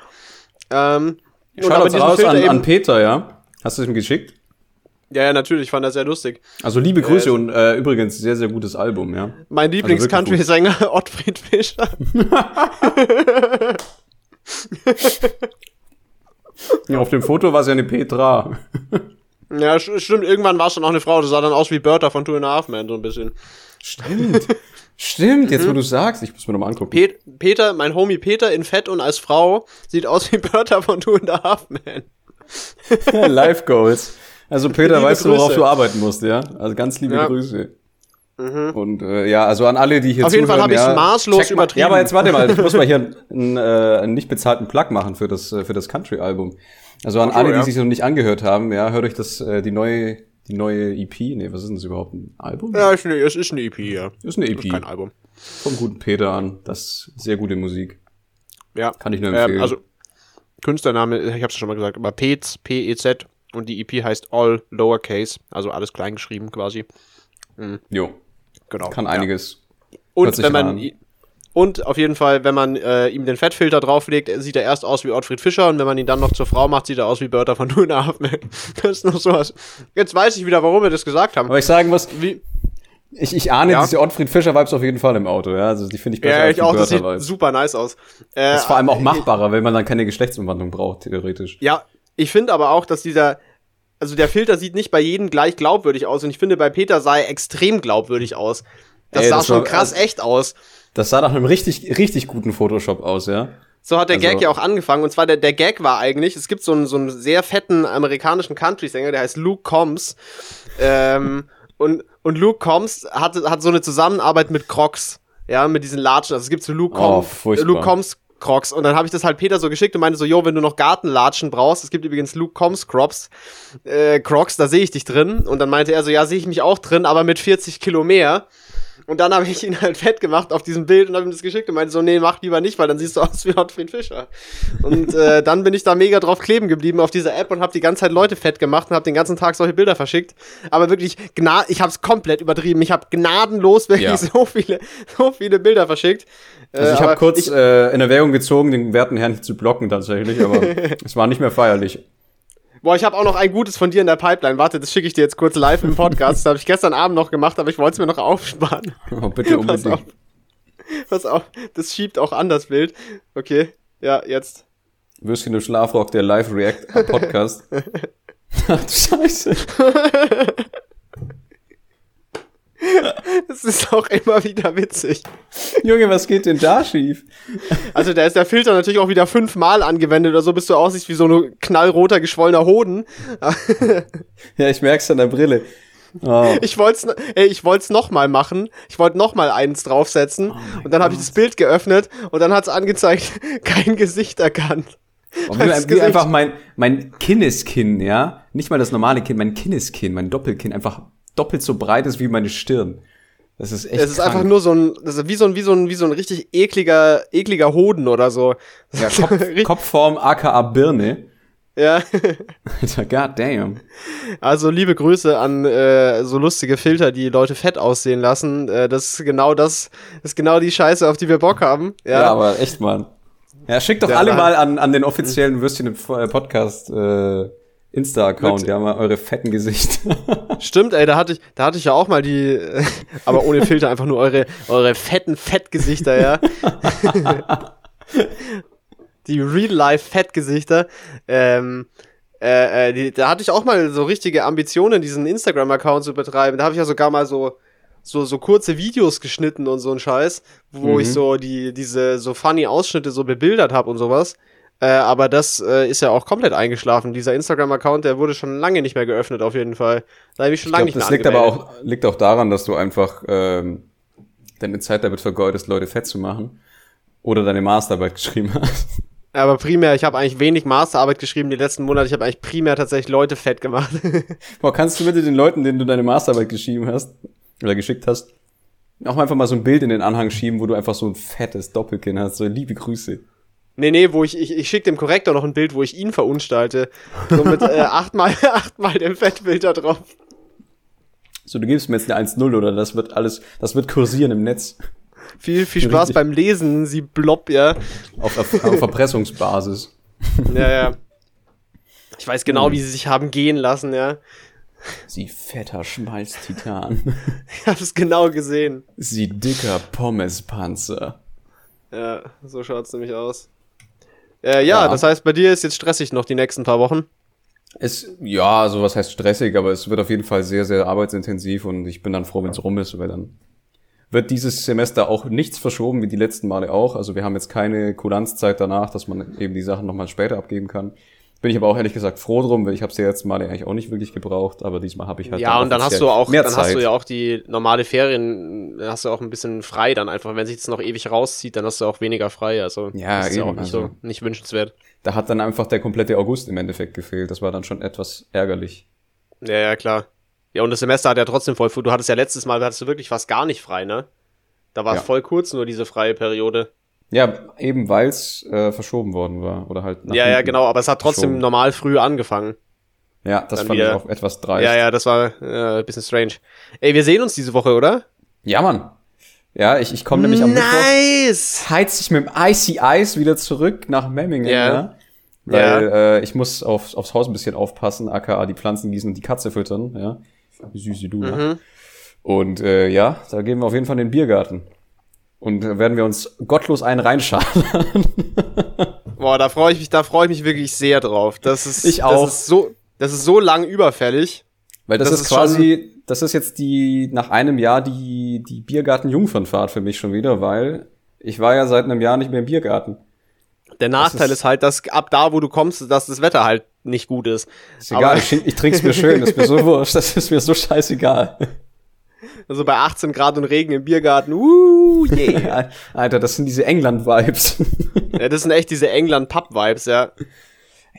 Ähm, Shoutouts diesen raus an, an Peter, ja? Hast du es ihm geschickt? ja, ja, natürlich, fand er sehr lustig. Also liebe Grüße Äh, und äh, übrigens sehr, sehr gutes Album, ja. Mein wirklich Lieblings-Country-Sänger Ottfried Fischer. ja. Auf dem Foto war es ja eine Petra. Ja, stimmt, irgendwann war es dann auch eine Frau, das sah dann aus wie Bertha von Two and a Half Men, so ein bisschen. Stimmt. Stimmt, jetzt wo du sagst, ich muss mir nochmal angucken. Pet Peter, mein Homie Peter in Fett und als Frau sieht aus wie Bertha von Two and a Half Men. Life Goals. Also Peter, Liebe weißt du, worauf Grüße. du arbeiten musst, ja? Also ganz liebe Ja. Mhm. Grüße. Und äh, ja, also an alle, die hier Auf jeden Fall zuhören, hab ich's ja, maßlos check mal- übertrieben. Ja, aber jetzt warte mal, ich muss mal hier einen, äh, einen nicht bezahlten Plug machen für das äh, für das Country-Album. Also an so, alle, die ja. sich noch nicht angehört haben, ja, hört euch das äh, die neue die neue EP. Nee, was ist denn das überhaupt? Ein Album? Ja, ist ne, es ist eine EP, ja. ist eine EP Ist kein Album. vom guten Peter an. Das ist sehr gute Musik. Ja. Kann ich nur empfehlen. Ähm, also, Künstlername, ich hab's schon mal gesagt, aber Pez, P-E-Z und die EP heißt All Lowercase, also alles klein geschrieben quasi. jo, Genau. kann ja. einiges. Und wenn man an. Und auf jeden Fall, wenn man äh, ihm den Fettfilter drauflegt, sieht er erst aus wie Ottfried Fischer und wenn man ihn dann noch zur Frau macht, sieht er aus wie Bertha von Men. Das ist noch sowas. Jetzt weiß ich wieder, warum wir das gesagt haben. Aber ich sagen muss, Wie, ich, ich ahne Ja. diese Ottfried Fischer Vibes auf jeden Fall im Auto, ja. Also die finde ich besser ja, als ich die auch, das sieht Vibes. super nice aus. Äh, Das ist vor allem auch machbarer, weil man dann keine Geschlechtsumwandlung braucht, theoretisch. Ja, Ich finde aber auch, dass dieser, also der Filter sieht nicht bei jedem gleich glaubwürdig aus und ich finde bei Peter sah er extrem glaubwürdig aus. Das Ey, sah das schon war- krass also- echt aus. Das sah nach einem richtig, richtig guten Photoshop aus, ja. So hat der Also- Gag ja auch angefangen. Und zwar der, der Gag war eigentlich, es gibt so einen, so einen sehr fetten amerikanischen Country-Sänger, der heißt Luke Combs. Ähm, und, und Luke Combs hat, hat so eine Zusammenarbeit mit Crocs. Ja, mit diesen Latschen. Also es gibt so Luke, Oh, Combs, furchtbar. Luke Combs Crocs. Und dann habe ich das halt Peter so geschickt und meinte so, yo, wenn du noch Gartenlatschen brauchst, es gibt übrigens Luke Combs Crocs, äh, Crocs, da sehe ich dich drin. Und dann meinte er so, ja, sehe ich mich auch drin, aber mit 40 Kilo mehr. Und dann habe ich ihn halt fett gemacht auf diesem Bild und habe ihm das geschickt und meinte so, nee, mach lieber nicht, weil dann siehst du aus wie Ottfried Fischer. Und äh, dann bin ich da mega drauf kleben geblieben auf dieser App und habe die ganze Zeit Leute fett gemacht und habe den ganzen Tag solche Bilder verschickt. Aber wirklich, gna ich habe es komplett übertrieben. Ich habe gnadenlos wirklich Ja. so viele, so viele Bilder verschickt. Also ich Äh, habe kurz ich- äh, in Erwägung gezogen, den werten Herrn zu blocken tatsächlich, aber es war nicht mehr feierlich. Boah, ich habe auch noch ein gutes von dir in der Pipeline. Warte, das schicke ich dir jetzt kurz live im Podcast. Das habe ich gestern Abend noch gemacht, aber ich wollte es mir noch aufsparen. Oh, bitte Pass auf. unbedingt. Pass auf, das schiebt auch an das Bild. Okay, ja, jetzt. Würstchen im Schlafrock, der Live-React-Podcast. Ach du Scheiße. Das ist auch immer wieder witzig. Junge, was geht denn da schief? Also da ist der Filter natürlich auch wieder fünfmal angewendet oder so, bis du aussiehst wie so ein knallroter, geschwollener Hoden. Ja, ich merk's an der Brille. Oh. Ich wollte es ey, ich wollt's noch mal machen. Ich wollte noch mal eins draufsetzen. und dann habe ich das Bild geöffnet und dann hat's angezeigt, kein Gesicht erkannt. Wie, wie Gesicht. einfach mein, mein Kinneskinn, ja? Nicht mal das normale Kinn, mein Kinneskinn, mein Doppelkinn einfach doppelt so breit ist wie meine Stirn. Das ist echt Es ist krank. einfach nur so ein, das ist wie so ein, wie so ein, wie so ein richtig ekliger, ekliger Hoden oder so. ja, Kopf, Kopfform aka Birne. ja. Alter, god damn. Also liebe Grüße an äh, so lustige Filter, die Leute fett aussehen lassen. Äh, das ist genau das, das ist genau die Scheiße, auf die wir Bock haben. Ja, Ja, aber echt, Mann. Ja, schickt doch Ja, alle mal an, an den offiziellen Würstchen im äh, Podcast äh, Insta-Account. Haben mal eure fetten Gesichter. stimmt, ey, da hatte ich, da hatte ich ja auch mal die, aber ohne Filter einfach nur eure, eure fetten Fettgesichter, ja. die Real-Life-Fettgesichter. Ähm, äh, äh, die, da hatte ich auch mal so richtige Ambitionen, diesen Instagram-Account zu betreiben. Da habe ich ja sogar mal so, so, so kurze Videos geschnitten und so ein Scheiß, wo Mhm. ich so die, diese so funny Ausschnitte so bebildert habe und sowas. Äh, aber das äh, ist ja auch komplett eingeschlafen. Dieser Instagram-Account, der wurde schon lange nicht mehr geöffnet, auf jeden Fall. Da habe ich schon Ich lange glaube, nicht das mehr liegt aber auch, liegt auch daran, dass du einfach ähm, deine Zeit damit vergeudest, Leute fett zu machen. Oder deine Masterarbeit geschrieben hast. Aber primär, ich habe eigentlich wenig Masterarbeit geschrieben die letzten Monate. Ich habe eigentlich primär tatsächlich Leute fett gemacht. Boah, kannst du bitte den Leuten, denen du deine Masterarbeit geschrieben hast oder geschickt hast, auch einfach mal so ein Bild in den Anhang schieben, wo du einfach so ein fettes Doppelkinn hast. So liebe Grüße. Nee, nee, wo ich, ich, ich schicke dem Korrektor noch ein Bild, wo ich ihn verunstalte. So mit äh, achtmal, achtmal dem Fettfilter drauf. So, du gibst mir jetzt eine 1-0 oder das wird alles, das wird kursieren im Netz. Viel, viel Spaß Richtig. beim Lesen, sie blob, ja. Auf, auf, auf Erpressungsbasis. Ja, ja. Ich weiß genau, wie sie sich haben gehen lassen, ja. Sie fetter Schmalztitan. Ich habe es genau gesehen. Sie dicker Pommespanzer. Ja, so schaut's nämlich aus. Äh, ja, Ja. das heißt, bei dir ist jetzt stressig noch die nächsten paar Wochen. Es, ja, sowas heißt stressig, aber es wird auf jeden Fall sehr, sehr arbeitsintensiv und ich bin dann froh, wenn es rum ist, weil dann wird dieses Semester auch nichts verschoben, wie die letzten Male auch. Also wir haben jetzt keine Kulanzzeit danach, dass man eben die Sachen nochmal später abgeben kann. Bin ich aber auch ehrlich gesagt froh drum, weil ich habe es die letzten Male eigentlich auch nicht wirklich gebraucht, aber diesmal habe ich halt ja, und dann hast du auch, dann Zeit. hast du ja auch die normale Ferien, dann hast du auch ein bisschen frei dann einfach. Wenn sich das noch ewig rauszieht, dann hast du auch weniger frei. Also Ja, das ist ja eben, auch nicht also- so nicht wünschenswert. Da hat dann einfach der komplette August im Endeffekt gefehlt. Das war dann schon etwas ärgerlich. Ja, ja, klar. Ja, und das Semester hat ja trotzdem voll. Du hattest ja letztes Mal, hattest du wirklich fast gar nicht frei, ne? Da war es Ja. voll kurz nur diese freie Periode. Ja, eben weil es äh, verschoben worden war oder halt ja, ja, genau, aber es hat trotzdem normal früh angefangen. Ja, das dann fand wieder- ich auch etwas dreist. Ja, ja, das war äh, ein bisschen strange. Ey, wir sehen uns diese Woche, oder? Ja, Mann. Ja, ich, ich komme nämlich am Mittwoch, Nice! heiz ich mit dem Icy Ice wieder zurück nach Memmingen, Ja. ja. Weil äh, ich muss auf, aufs Haus ein bisschen aufpassen, aka die Pflanzen gießen und die Katze füttern, ja. Süße du, ne? Mhm. Und äh, ja, da gehen wir auf jeden Fall in den Biergarten. Und werden wir uns gottlos einen reinschaden. Wollen Boah, da freue ich mich, da freue ich mich wirklich sehr drauf. Das ist, Ich auch. Das ist so, das ist so lang überfällig. Weil das, Das ist quasi, das ist jetzt die, nach einem Jahr die, die Biergarten-Jungfernfahrt für mich schon wieder, weil ich war ja seit einem Jahr nicht mehr im Biergarten. Der Nachteil ist- ist, halt, dass ab da, wo du kommst, dass das Wetter halt nicht gut ist. Ist egal, Aber- ich, ich trink's mir schön, das ist mir so wurscht, das ist mir so scheißegal. Also bei 18 Grad und Regen im Biergarten, uh, yeah. Alter, das sind diese England-Vibes. ja, das sind echt diese England-Pub-Vibes, ja.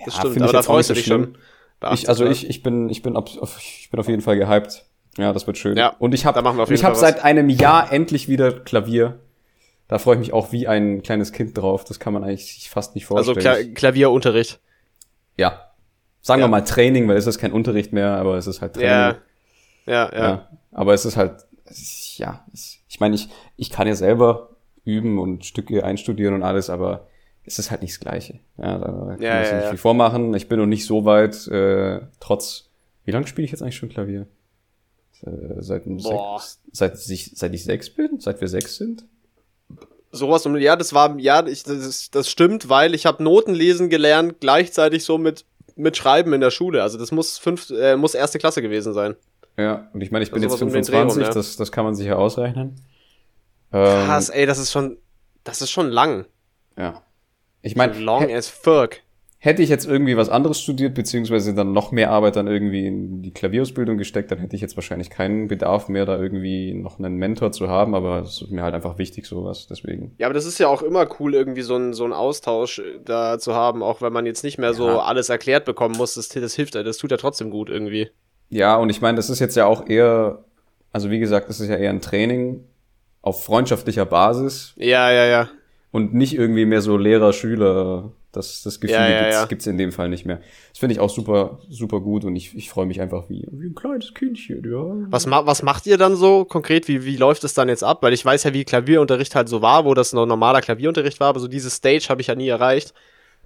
Das Ja, stimmt, aber da freust du dich schon. Ich, 18 also ich, ich bin, ich bin, auf, auf, ich bin auf jeden Fall gehypt. Ja, das wird schön. Ja, und ich habe, was. seit einem Jahr endlich wieder Klavier. Da freue ich mich auch wie ein kleines Kind drauf. Das kann man eigentlich sich fast nicht Also vorstellen. Kla Klavierunterricht. ja. Sagen Ja. wir mal Training, weil es ist kein Unterricht mehr, aber es ist halt Training. Ja. Ja, ja. Ja. Aber es ist halt, ja, ich meine, ich, ich kann ja selber üben und Stücke einstudieren und alles, aber es ist halt nicht das Gleiche. Ja, da kann Ja, sich ja, nicht viel vormachen. Ich bin noch nicht so weit, äh, trotz, wie lange spiele ich jetzt eigentlich schon Klavier? Äh, seit, sechs, seit, ich, seit ich sechs bin? Seit wir sechs sind? Sowas um, ja, das war, ja, ich, das, das stimmt, weil ich habe Noten lesen gelernt, gleichzeitig so mit, mit Schreiben in der Schule. Also das muss fünf, äh, muss erste Klasse gewesen sein. Ja, und ich meine, ich bin Also jetzt was um den Dreh 25, rum, ja. das, das kann man sich ja ausrechnen. Ähm, Krass, ey, das ist schon, das ist schon lang. Ja. Ich meine, Long as fuck. Hätte ich jetzt irgendwie was anderes studiert, beziehungsweise dann noch mehr Arbeit dann irgendwie in die Klavierausbildung gesteckt, dann hätte ich jetzt wahrscheinlich keinen Bedarf mehr, da irgendwie noch einen Mentor zu haben, aber es ist mir halt einfach wichtig, sowas, deswegen. Ja, aber das ist ja auch immer cool, irgendwie so ein so ein Austausch äh, da zu haben, auch wenn man jetzt nicht mehr so Ja. alles erklärt bekommen muss. Das, das hilft, das tut ja trotzdem gut irgendwie. Ja, und ich meine, das ist jetzt ja auch eher, also wie gesagt, das ist ja eher ein Training auf freundschaftlicher Basis Ja, ja, ja. und nicht irgendwie mehr so Lehrer-Schüler. Das, das Gefühl Ja, ja, gibt's, ja. gibt's in dem Fall nicht mehr. Das finde ich auch super, super gut und ich, ich freue mich einfach wie, wie ein kleines Kindchen, ja. Was, ma was macht ihr dann so konkret? Wie, wie läuft es dann jetzt ab? Weil ich weiß ja, wie Klavierunterricht halt so war, wo das noch normaler Klavierunterricht war, aber so diese Stage habe ich ja nie erreicht.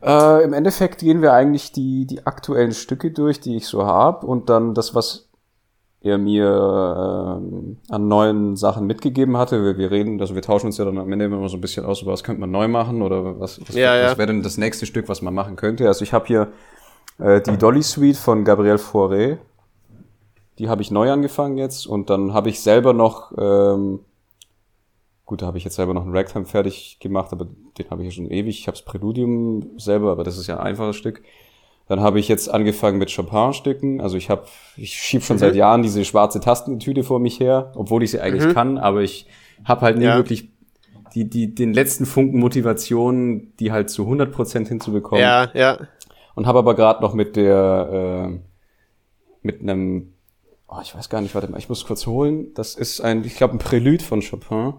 Äh, Im Endeffekt gehen wir eigentlich die, die aktuellen Stücke durch, die ich so habe und dann das, was er mir ähm, an neuen Sachen mitgegeben hatte. Wir, wir reden, also wir tauschen uns ja dann am Ende immer so ein bisschen aus, über was könnte man neu machen oder was, was, Ja, was ja. wäre denn das nächste Stück, was man machen könnte. Also ich habe hier äh, die Dolly Suite von Gabriel Fauré. Die habe ich neu angefangen jetzt und dann habe ich selber noch ähm, Gut, da habe ich jetzt selber noch einen Ragtime fertig gemacht, aber den habe ich ja schon ewig. Ich habe das Präludium selber, aber das ist ja ein einfaches Stück. Dann habe ich jetzt angefangen mit Chopin-Stücken. Also ich habe, ich schieb schon seit Jahren diese schwarze Tastentüte vor mich her, obwohl ich sie eigentlich kann, aber ich habe halt nie Ja. wirklich die, die, den letzten Funken Motivation, die halt zu 100% hinzubekommen. Ja, ja. Und habe aber gerade noch mit der, äh, mit einem, oh, ich weiß gar nicht, warte mal, ich muss kurz holen. Das ist ein, ich glaube, ein Prälude von Chopin.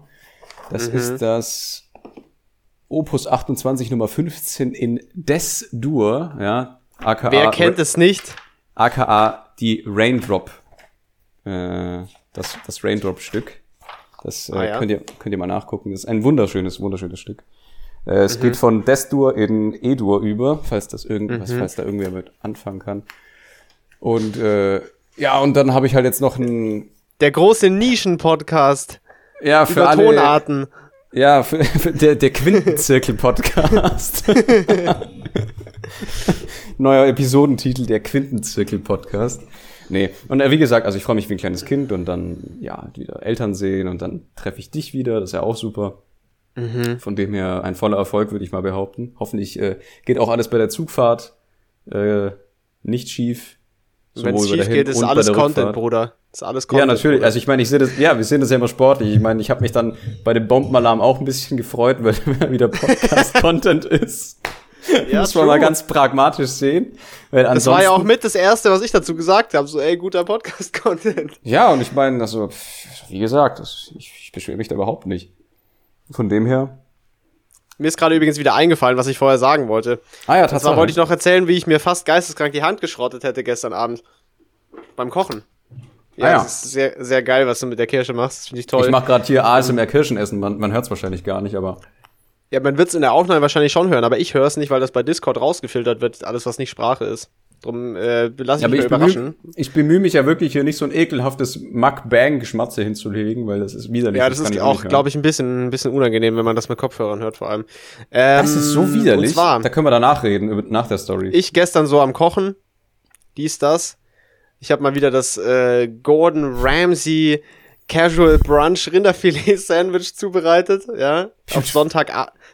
Das Mhm. ist das Opus 28 Nummer 15 in Des Dur, ja, aka, Wer kennt es nicht? aka die Raindrop, äh, das, das Raindrop-Stück. Das äh, Ah, ja. könnt, ihr, könnt ihr mal nachgucken. Das ist ein wunderschönes, wunderschönes Stück. Äh, Mhm. es geht von Des-Dur in E-Dur über, falls das irgendwas, Mhm. falls da irgendwer mit anfangen kann. Und äh, ja, und dann habe ich halt jetzt noch ein Der große Nischen-Podcast ja für über alle Tonarten. ja für, für der der Quintenzirkel Podcast. Neuer Episodentitel der Quintenzirkel Podcast. Nee, und äh, wie gesagt, also ich freue mich wie ein kleines Kind und dann ja wieder Eltern sehen und dann treffe ich dich wieder, das ist ja auch super. Mhm. Von dem her ein voller Erfolg, würde ich mal behaupten. Hoffentlich äh, geht auch alles bei der Zugfahrt äh, nicht schief. Wenn es schief geht, ist alles Content, Rückfahrt. Bruder. Ist alles Ja, Content. natürlich. Bruder. Also ich meine, ich sehe das, ja, wir sehen das ja immer sportlich. Ich meine, ich habe mich dann bei dem Bombenalarm auch ein bisschen gefreut, weil wieder Podcast-Content ist. Ja, Muss man mal ganz pragmatisch sehen. Weil das war ja auch mit das Erste, was ich dazu gesagt habe. So, ey, guter Podcast-Content. Ja, und ich meine, also, wie gesagt, ich, ich beschwere mich da überhaupt nicht. Von dem her. Mir ist gerade übrigens wieder eingefallen, was ich vorher sagen wollte. Ah ja, Tatsache. wollte ich noch erzählen, wie ich mir fast geisteskrank die Hand geschrottet hätte gestern Abend. Beim Kochen. Ja, Ah ja. das ist sehr, sehr geil, was du mit der Kirsche machst. Das finde ich toll. Ich mache gerade hier ASMR Kirschenessen. Man, man hört es wahrscheinlich gar nicht, aber ja, man wird es in der Aufnahme wahrscheinlich schon hören, aber ich höre es nicht, weil das bei Discord rausgefiltert wird, alles, was nicht Sprache ist. Drum äh, lass ich Ja, mich ich mal bemühe, überraschen. ich bemühe mich ja wirklich hier nicht so ein ekelhaftes Mukbang-Geschmatze hinzulegen, weil das ist widerlich. Ja, das, ist auch, glaube ich, ein bisschen, ein bisschen unangenehm, wenn man das mit Kopfhörern hört, vor allem. Ähm, Das ist so widerlich. Und zwar, da können wir danach reden, nach der Story. ich gestern so am Kochen, dies, das. Ich habe mal wieder das äh, Gordon Ramsay Casual Brunch Rinderfilet Sandwich zubereitet, ja, auf Sonntag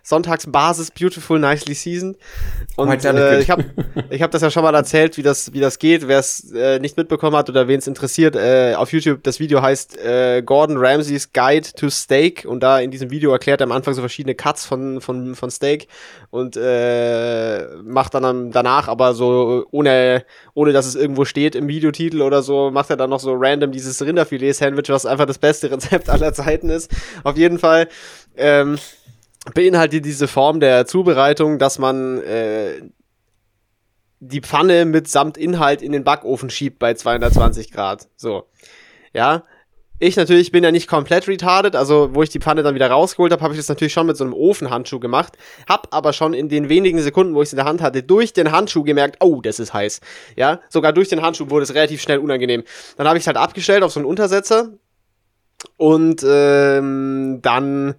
Sonntagsbasis, beautiful, nicely seasoned. Und Quite äh, ich habe ich hab das ja schon mal erzählt, wie das, wie das geht. Wer es äh, nicht mitbekommen hat oder wen es interessiert, äh, auf YouTube, das Video heißt äh, Gordon Ramsays Guide to Steak und da in diesem Video erklärt er am Anfang so verschiedene Cuts von, von, von Steak und äh, macht dann danach aber so, ohne, ohne dass es irgendwo steht im Videotitel oder so, macht er dann noch so random dieses Rinderfilet-Sandwich, was einfach das beste Rezept aller Zeiten ist. Auf jeden Fall ähm, beinhaltet diese Form der Zubereitung, dass man äh, die Pfanne mit samt Inhalt in den Backofen schiebt bei 220 Grad. So. Ja. Ich natürlich bin ja nicht komplett retarded, also wo ich die Pfanne dann wieder rausgeholt habe, habe ich das natürlich schon mit so einem Ofenhandschuh gemacht, hab aber schon in den wenigen Sekunden, wo ich es in der Hand hatte, durch den Handschuh gemerkt, oh, das ist heiß. Ja, sogar durch den Handschuh wurde es relativ schnell unangenehm. Dann habe ich es halt abgestellt auf so einen Untersetzer und ähm, dann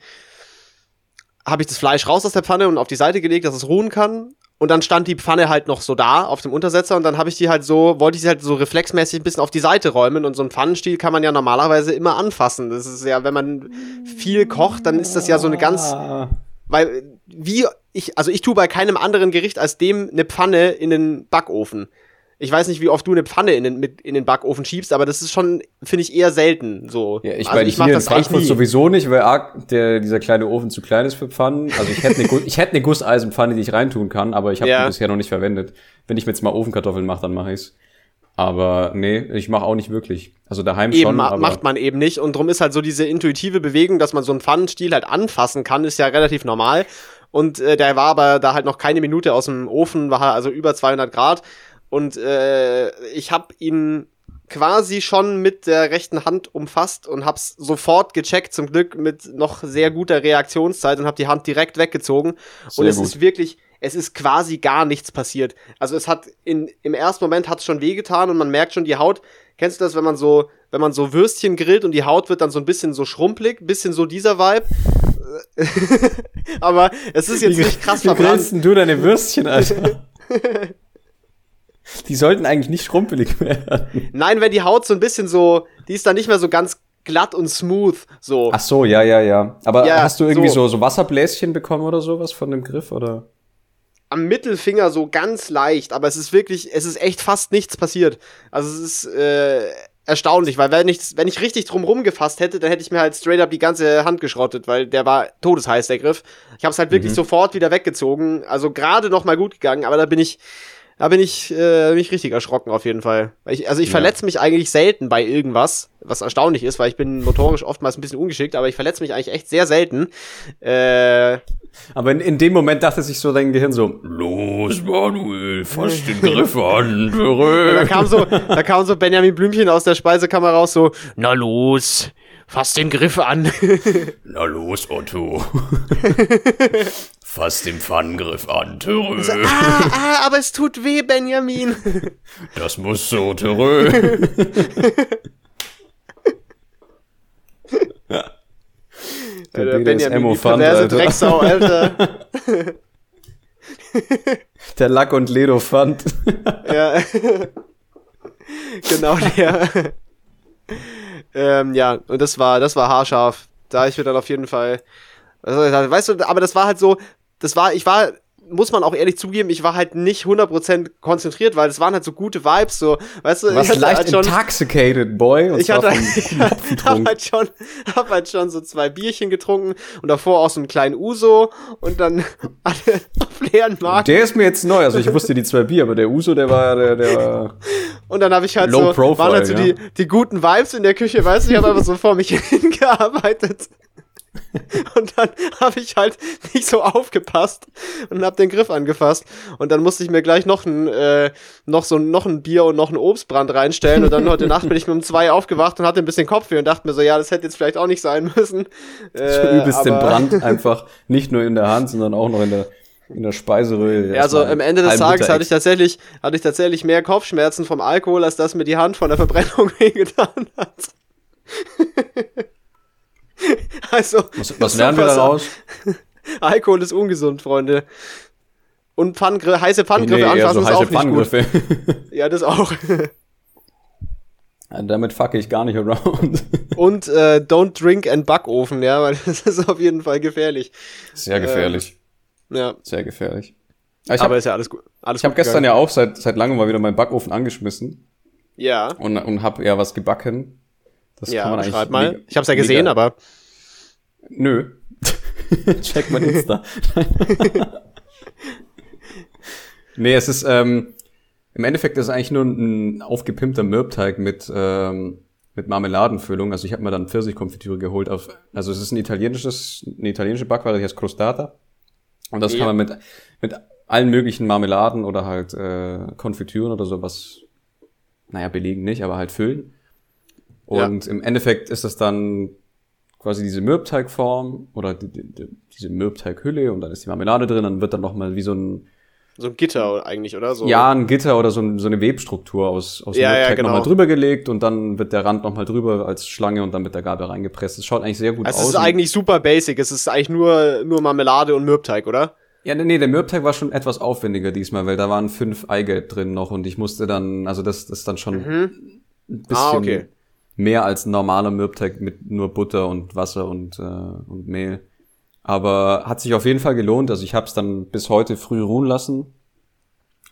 habe ich das Fleisch raus aus der Pfanne und auf die Seite gelegt, dass es ruhen kann. Und dann stand die Pfanne halt noch so da auf dem Untersetzer und dann habe ich die halt so, wollte ich sie halt so reflexmäßig ein bisschen auf die Seite räumen und so einen Pfannenstiel kann man ja normalerweise immer anfassen. Das ist ja, wenn man viel kocht, dann ist das ja so eine ganz, Ah. weil wie ich, also ich tue bei keinem anderen Gericht als dem eine Pfanne in den Backofen. Ich weiß nicht, wie oft du eine Pfanne in den, mit in den Backofen schiebst, aber das ist schon, finde ich, eher selten so. Ja, ich also meine, mach hier in das Frankfurt sowieso nicht, weil arg der, dieser kleine Ofen zu klein ist für Pfannen. Also ich hätte eine, ich hätte eine Gusseisenpfanne, die ich reintun kann, aber ich habe Ja. die bisher noch nicht verwendet. Wenn ich mir jetzt mal Ofenkartoffeln mache, dann mache ich's. Aber nee, ich mache auch nicht wirklich. Also daheim Eben schon, ma macht man eben nicht und drum ist halt so diese intuitive Bewegung, dass man so einen Pfannenstiel halt anfassen kann, ist ja relativ normal. Und äh, der war aber da halt noch keine Minute aus dem Ofen, war also über 200 Grad und äh, ich habe ihn quasi schon mit der rechten Hand umfasst und hab's sofort gecheckt, zum Glück mit noch sehr guter Reaktionszeit und hab die Hand direkt weggezogen. Sehr und es gut. ist wirklich, es ist quasi gar nichts passiert. Also es hat in, im ersten Moment hat's schon wehgetan und man merkt schon die Haut. Kennst du das, wenn man so, wenn man so Würstchen grillt und die Haut wird dann so ein bisschen so schrumpelig, bisschen so dieser Vibe. Aber es ist jetzt nicht krass Wie verbrannt. grillst denn du deine Würstchen, Alter? die sollten eigentlich nicht schrumpelig werden. Nein, wenn die Haut so ein bisschen so, die ist dann nicht mehr so ganz glatt und smooth, so. Ach so, ja, ja, ja. Aber Ja, hast du irgendwie so. so. so Wasserbläschen bekommen oder sowas von dem Griff oder? am Mittelfinger so ganz leicht, aber es ist wirklich, es ist echt fast nichts passiert. Also es ist äh, erstaunlich, weil wenn ich, wenn ich richtig drum rumgefasst hätte, dann hätte ich mir halt straight up die ganze Hand geschrottet, weil der war todesheiß, der Griff. Ich habe es halt wirklich sofort wieder weggezogen, also gerade noch mal gut gegangen, aber da bin ich, da bin ich, äh, bin ich richtig erschrocken auf jeden Fall. Ich, also ich Ja. verletze mich eigentlich selten bei irgendwas, was erstaunlich ist, weil ich bin motorisch oftmals ein bisschen ungeschickt, aber ich verletze mich eigentlich echt sehr selten. Äh, Aber in, in dem Moment dachte sich so dein Gehirn so, los Manuel, fass den Griff an, Da kam so, da kam so Benjamin Blümchen aus der Speisekammer raus, so, na los, fass den Griff an. Na los, Otto. Fass den Pfannengriff an, zurück. ah, ah, aber es tut weh, Benjamin. Das muss so zurück. Der Der Benjamin, die BDSM-Fund, perverse Alter. Drecksau, Alter. Der Lack- und Ledo-Pfand. ja. genau der. Ähm, ja, und das war, das war haarscharf. Da ich mir dann auf jeden Fall. Also, weißt du, aber das war halt so, das war, ich war, muss man auch ehrlich zugeben, ich war halt nicht 100% konzentriert, weil das waren halt so gute Vibes, so, weißt du, Was leicht halt schon, intoxicated, boy. Und ich hatte, hab halt schon, hab halt schon so zwei Bierchen getrunken und davor auch so einen kleinen Uso und dann alle auf leeren Magen. Der ist mir jetzt neu. Also ich wusste die zwei Bier, aber der Uso, der war, der, der war. Und dann habe ich halt so, profile, waren halt so ja. die, die guten Vibes in der Küche, weißt du, ich habe einfach so vor mich hingearbeitet. Und dann habe ich halt nicht so aufgepasst und habe den Griff angefasst. Und dann musste ich mir gleich noch ein, äh, noch so noch ein Bier und noch einen Obstbrand reinstellen. Und dann heute Nacht bin ich mit um zwei aufgewacht und hatte ein bisschen Kopfweh und dachte mir so, ja, das hätte jetzt vielleicht auch nicht sein müssen. Äh, übelst den Brand einfach nicht nur in der Hand, sondern auch noch in der in der Speiseröhre. Ja, also am Ende des Tages hatte hatte ich tatsächlich, hatte ich tatsächlich mehr Kopfschmerzen vom Alkohol, als dass mir die Hand von der Verbrennung wehgetan hat. also. Was, was lernen wir daraus? Alkohol ist ungesund, Freunde. Und Pfannengr heiße Pfannengriffe Nee, eher anfassen so ist auch nicht gut. Ja, das auch. Ja, Damit fucke ich gar nicht around. Und äh, don't drink and Backofen, ja, weil das ist auf jeden Fall gefährlich. Sehr gefährlich. Ja, Sehr gefährlich. Aber ich aber habe ist ja alles gut. Alles ich hab gut gestern ja auch seit, seit langem mal wieder meinen Backofen angeschmissen Ja, und, und habe ja was gebacken. Das ja, kann man schreib mal. Ich hab's ja gesehen, mega- aber Nö. Check mal Insta. nee, es ist, ähm, im Endeffekt ist es eigentlich nur ein aufgepimpter Mürbteig mit, ähm, mit Marmeladenfüllung. Also ich habe mir dann Pfirsichkonfitüre geholt. Auf, also es ist ein italienisches, eine italienische Backware, die heißt Crostata. Und das Ja. kann man mit, mit allen möglichen Marmeladen oder halt äh, Konfitüren oder sowas, naja, belegen nicht, aber halt füllen. Ja. Und im Endeffekt ist das dann quasi diese Mürbteigform oder die, die, die, diese Mürbteighülle und dann ist die Marmelade drin, dann wird dann nochmal wie so ein, so ein Gitter eigentlich, oder? So. ja, ein Gitter oder so, ein, so eine Webstruktur aus, aus Ja, ja, Mürbteig genau. nochmal drüber gelegt und dann wird der Rand nochmal drüber als Schlange und dann mit der Gabel reingepresst. Das schaut eigentlich sehr gut Also aus. es ist eigentlich super basic. Es ist eigentlich nur, nur Marmelade und Mürbteig, oder? Ja, nee, nee, der Mürbteig war schon etwas aufwendiger diesmal, weil da waren fünf Eigelb drin noch und ich musste dann, also das, das ist dann schon ein bisschen Ah, okay. Mehr als ein normaler Mürbteig mit nur Butter und Wasser und, äh, und Mehl. Aber hat sich auf jeden Fall gelohnt. Also ich habe es dann bis heute früh ruhen lassen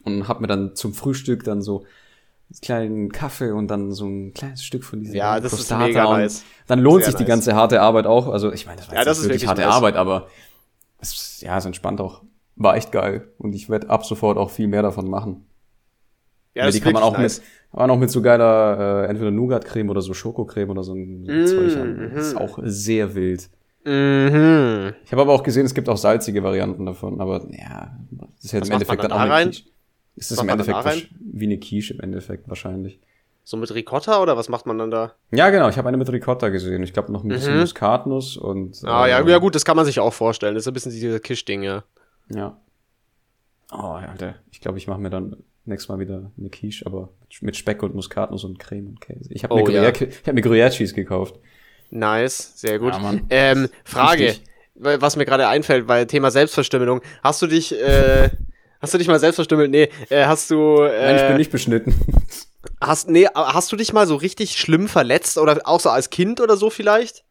und habe mir dann zum Frühstück dann so einen kleinen Kaffee und dann so ein kleines Stück von diesem Ja, das ist mega nice. Dann lohnt Sehr sich die nice. ganze harte Arbeit auch. Also ich meine, das war Ja, das ist wirklich wirklich harte nice. Arbeit, aber es, ja, es entspannt auch. War echt geil. Und ich werde ab sofort auch viel mehr davon machen. Ja, das die kann man auch nice. mit, man auch mit so geiler, äh, entweder Nougat-Creme oder so Schokocreme oder so ein Mm, Zeug haben. mhm. Das ist auch sehr wild. Mhm. Ich habe aber auch gesehen, es gibt auch salzige Varianten davon, aber ja, das ist jetzt Was im Endeffekt dann dann auch eine? Quiche. Ist das im Endeffekt wie eine Quiche im Endeffekt wahrscheinlich. So mit Ricotta oder was macht man dann da? Ja, genau, ich habe eine mit Ricotta gesehen. Ich glaube noch ein bisschen Mhm. Muskatnuss und Ah, ja, äh, ja, gut, das kann man sich auch vorstellen. Das ist ein bisschen diese Kisch-Ding, ja. Ja. Oh, ja, Alter. Ich glaube, ich mache mir dann nächstes Mal wieder eine Quiche, aber mit Speck und Muskatnuss und Creme und Käse. Ich habe Oh, mir, ja. Gruyère, ich hab mir Gruyère Cheese gekauft. Nice, sehr gut. Ja, ähm, Frage, Wichtig. weil- was mir gerade einfällt, weil Thema Selbstverstümmelung. Hast du dich, äh, hast du dich mal selbst verstümmelt? Nee, äh, hast du, äh, Nein, ich bin nicht beschnitten. hast, nee, hast du dich mal so richtig schlimm verletzt oder auch so als Kind oder so vielleicht?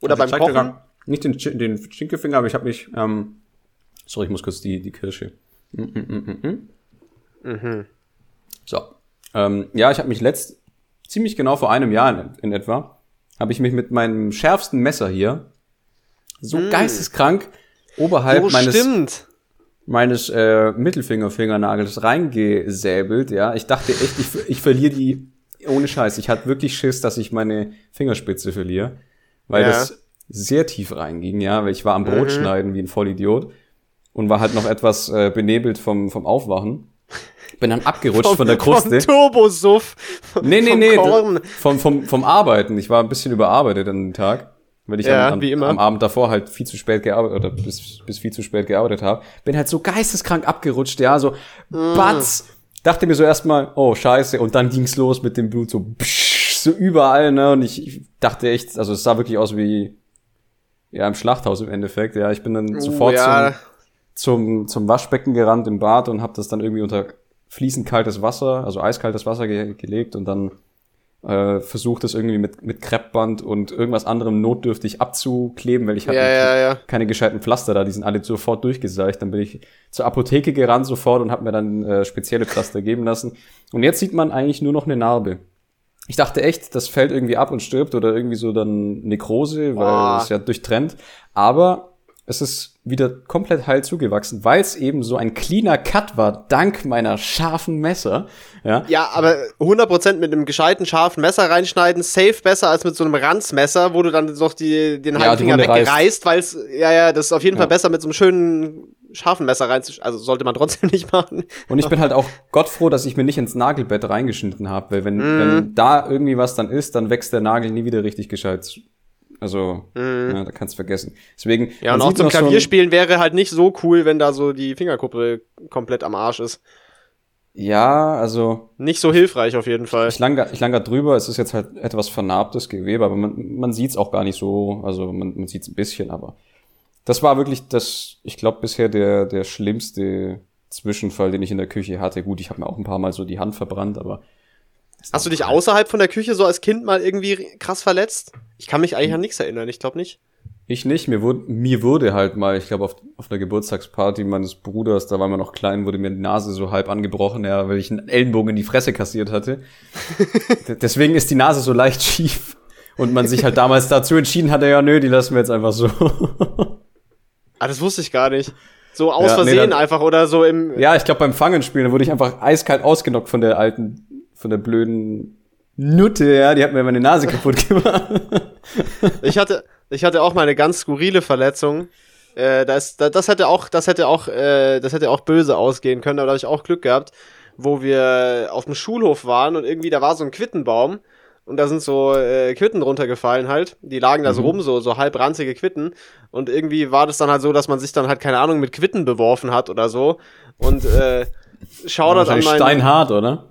Oder Also beim Kochen? Nicht den, den Schinkefinger, aber ich habe mich, ähm, sorry, ich muss kurz die, die Kirsche. Mm, mm, mm, mm, mm. Mhm. So. Ähm, ja, ich habe mich letzt, ziemlich genau vor einem Jahr in, in etwa, habe ich mich mit meinem schärfsten Messer hier so geisteskrank oberhalb Mm. Oh, meines stimmt. meines äh, Mittelfinger-Fingernagels reingesäbelt, ja. Ich dachte echt, ich, ich verliere die ohne Scheiß. Ich hatte wirklich Schiss, dass ich meine Fingerspitze verliere, weil Ja. das sehr tief reinging, ja, weil ich war am Brot Mhm. schneiden wie ein Vollidiot und war halt noch etwas äh, benebelt vom, vom Aufwachen. Bin dann abgerutscht von der Kruste. Vom Turbosuff. Nee, nee, vom nee, Korn. vom, vom, vom Arbeiten. Ich war ein bisschen überarbeitet an dem Tag, weil ich Ja, am, am, am Abend davor halt viel zu spät gearbeitet oder bis, bis viel zu spät gearbeitet habe. Bin halt so geisteskrank abgerutscht, ja, so Mm. batz. Dachte mir so erstmal, oh scheiße, und dann ging's los mit dem Blut so psch, so überall, ne? Und ich, ich dachte echt, also es sah wirklich aus wie ja im Schlachthaus im Endeffekt. Ja, ich bin dann Uh, sofort ja. zum, zum, zum Waschbecken gerannt im Bad und habe das dann irgendwie unter fließend kaltes Wasser, also eiskaltes Wasser ge gelegt und dann äh, versucht das irgendwie mit, mit Kreppband und irgendwas anderem notdürftig abzukleben, weil ich hatte Ja, ja, ja. keine gescheiten Pflaster da, die sind alle sofort durchgeseicht. Dann bin ich zur Apotheke gerannt sofort und habe mir dann äh, spezielle Pflaster geben lassen. Und jetzt sieht man eigentlich nur noch eine Narbe. Ich dachte echt, das fällt irgendwie ab und stirbt oder irgendwie so dann Nekrose, weil Boah. es ja durchtrennt. Aber es ist wieder komplett heil zugewachsen, weil es eben so ein cleaner Cut war, dank meiner scharfen Messer. Ja, Ja, aber 100% mit einem gescheiten, scharfen Messer reinschneiden, safe besser als mit so einem Ranzmesser, wo du dann noch die, den Ja, halben die Finger Wunde wegreißt, weil es, ja, ja, das ist auf jeden Ja. Fall besser mit so einem schönen, scharfen Messer reinzuschneiden. Also sollte man trotzdem nicht machen. Und ich bin halt auch Gott froh, dass ich mir nicht ins Nagelbett reingeschnitten habe, weil wenn, Mhm. wenn da irgendwie was dann ist, dann wächst der Nagel nie wieder richtig gescheit Also, mhm. ja, da kannst du vergessen. Deswegen. Ja, und auch zum Klavierspielen wäre halt nicht so cool, wenn da so die Fingerkuppe komplett am Arsch ist. Ja, also. Nicht so hilfreich auf jeden Fall. Ich lang, ich lang drüber, es ist jetzt halt etwas vernarbtes Gewebe, aber man, man sieht es auch gar nicht so. Also man, man sieht es ein bisschen, aber das war wirklich das, ich glaube, bisher der, der schlimmste Zwischenfall, den ich in der Küche hatte. Gut, ich habe mir auch ein paar Mal so die Hand verbrannt, aber. Hast du dich außerhalb von der Küche so als Kind mal irgendwie krass verletzt? Ich kann mich eigentlich an nichts erinnern, ich glaube nicht. Ich nicht. Mir wurde, mir wurde halt mal, ich glaube, auf, auf einer Geburtstagsparty meines Bruders, da war man noch klein, wurde mir die Nase so halb angebrochen, ja, weil ich einen Ellenbogen in die Fresse kassiert hatte. Deswegen ist die Nase so leicht schief. Und man sich halt damals dazu entschieden hatte, ja, nö, die lassen wir jetzt einfach so. ah, das wusste ich gar nicht. So aus ja, Versehen nee, dann, einfach oder so im. Ja, ich glaube beim Fangenspielen, da wurde ich einfach eiskalt ausgenockt von der alten, von der blöden Nutte, ja, die hat mir meine Nase kaputt gemacht. ich hatte, ich hatte auch mal eine ganz skurrile Verletzung. Äh, das, das, hätte auch, das hätte auch, äh, das hätte auch böse ausgehen können, aber da habe ich auch Glück gehabt, wo wir auf dem Schulhof waren und irgendwie da war so ein Quittenbaum und da sind so äh, Quitten runtergefallen halt. Die lagen da mhm. so rum, so, so halb ranzige Quitten. Und irgendwie war das dann halt so, dass man sich dann halt, keine Ahnung, mit Quitten beworfen hat oder so. Und äh, schaudert an meinen... Steinhart, oder?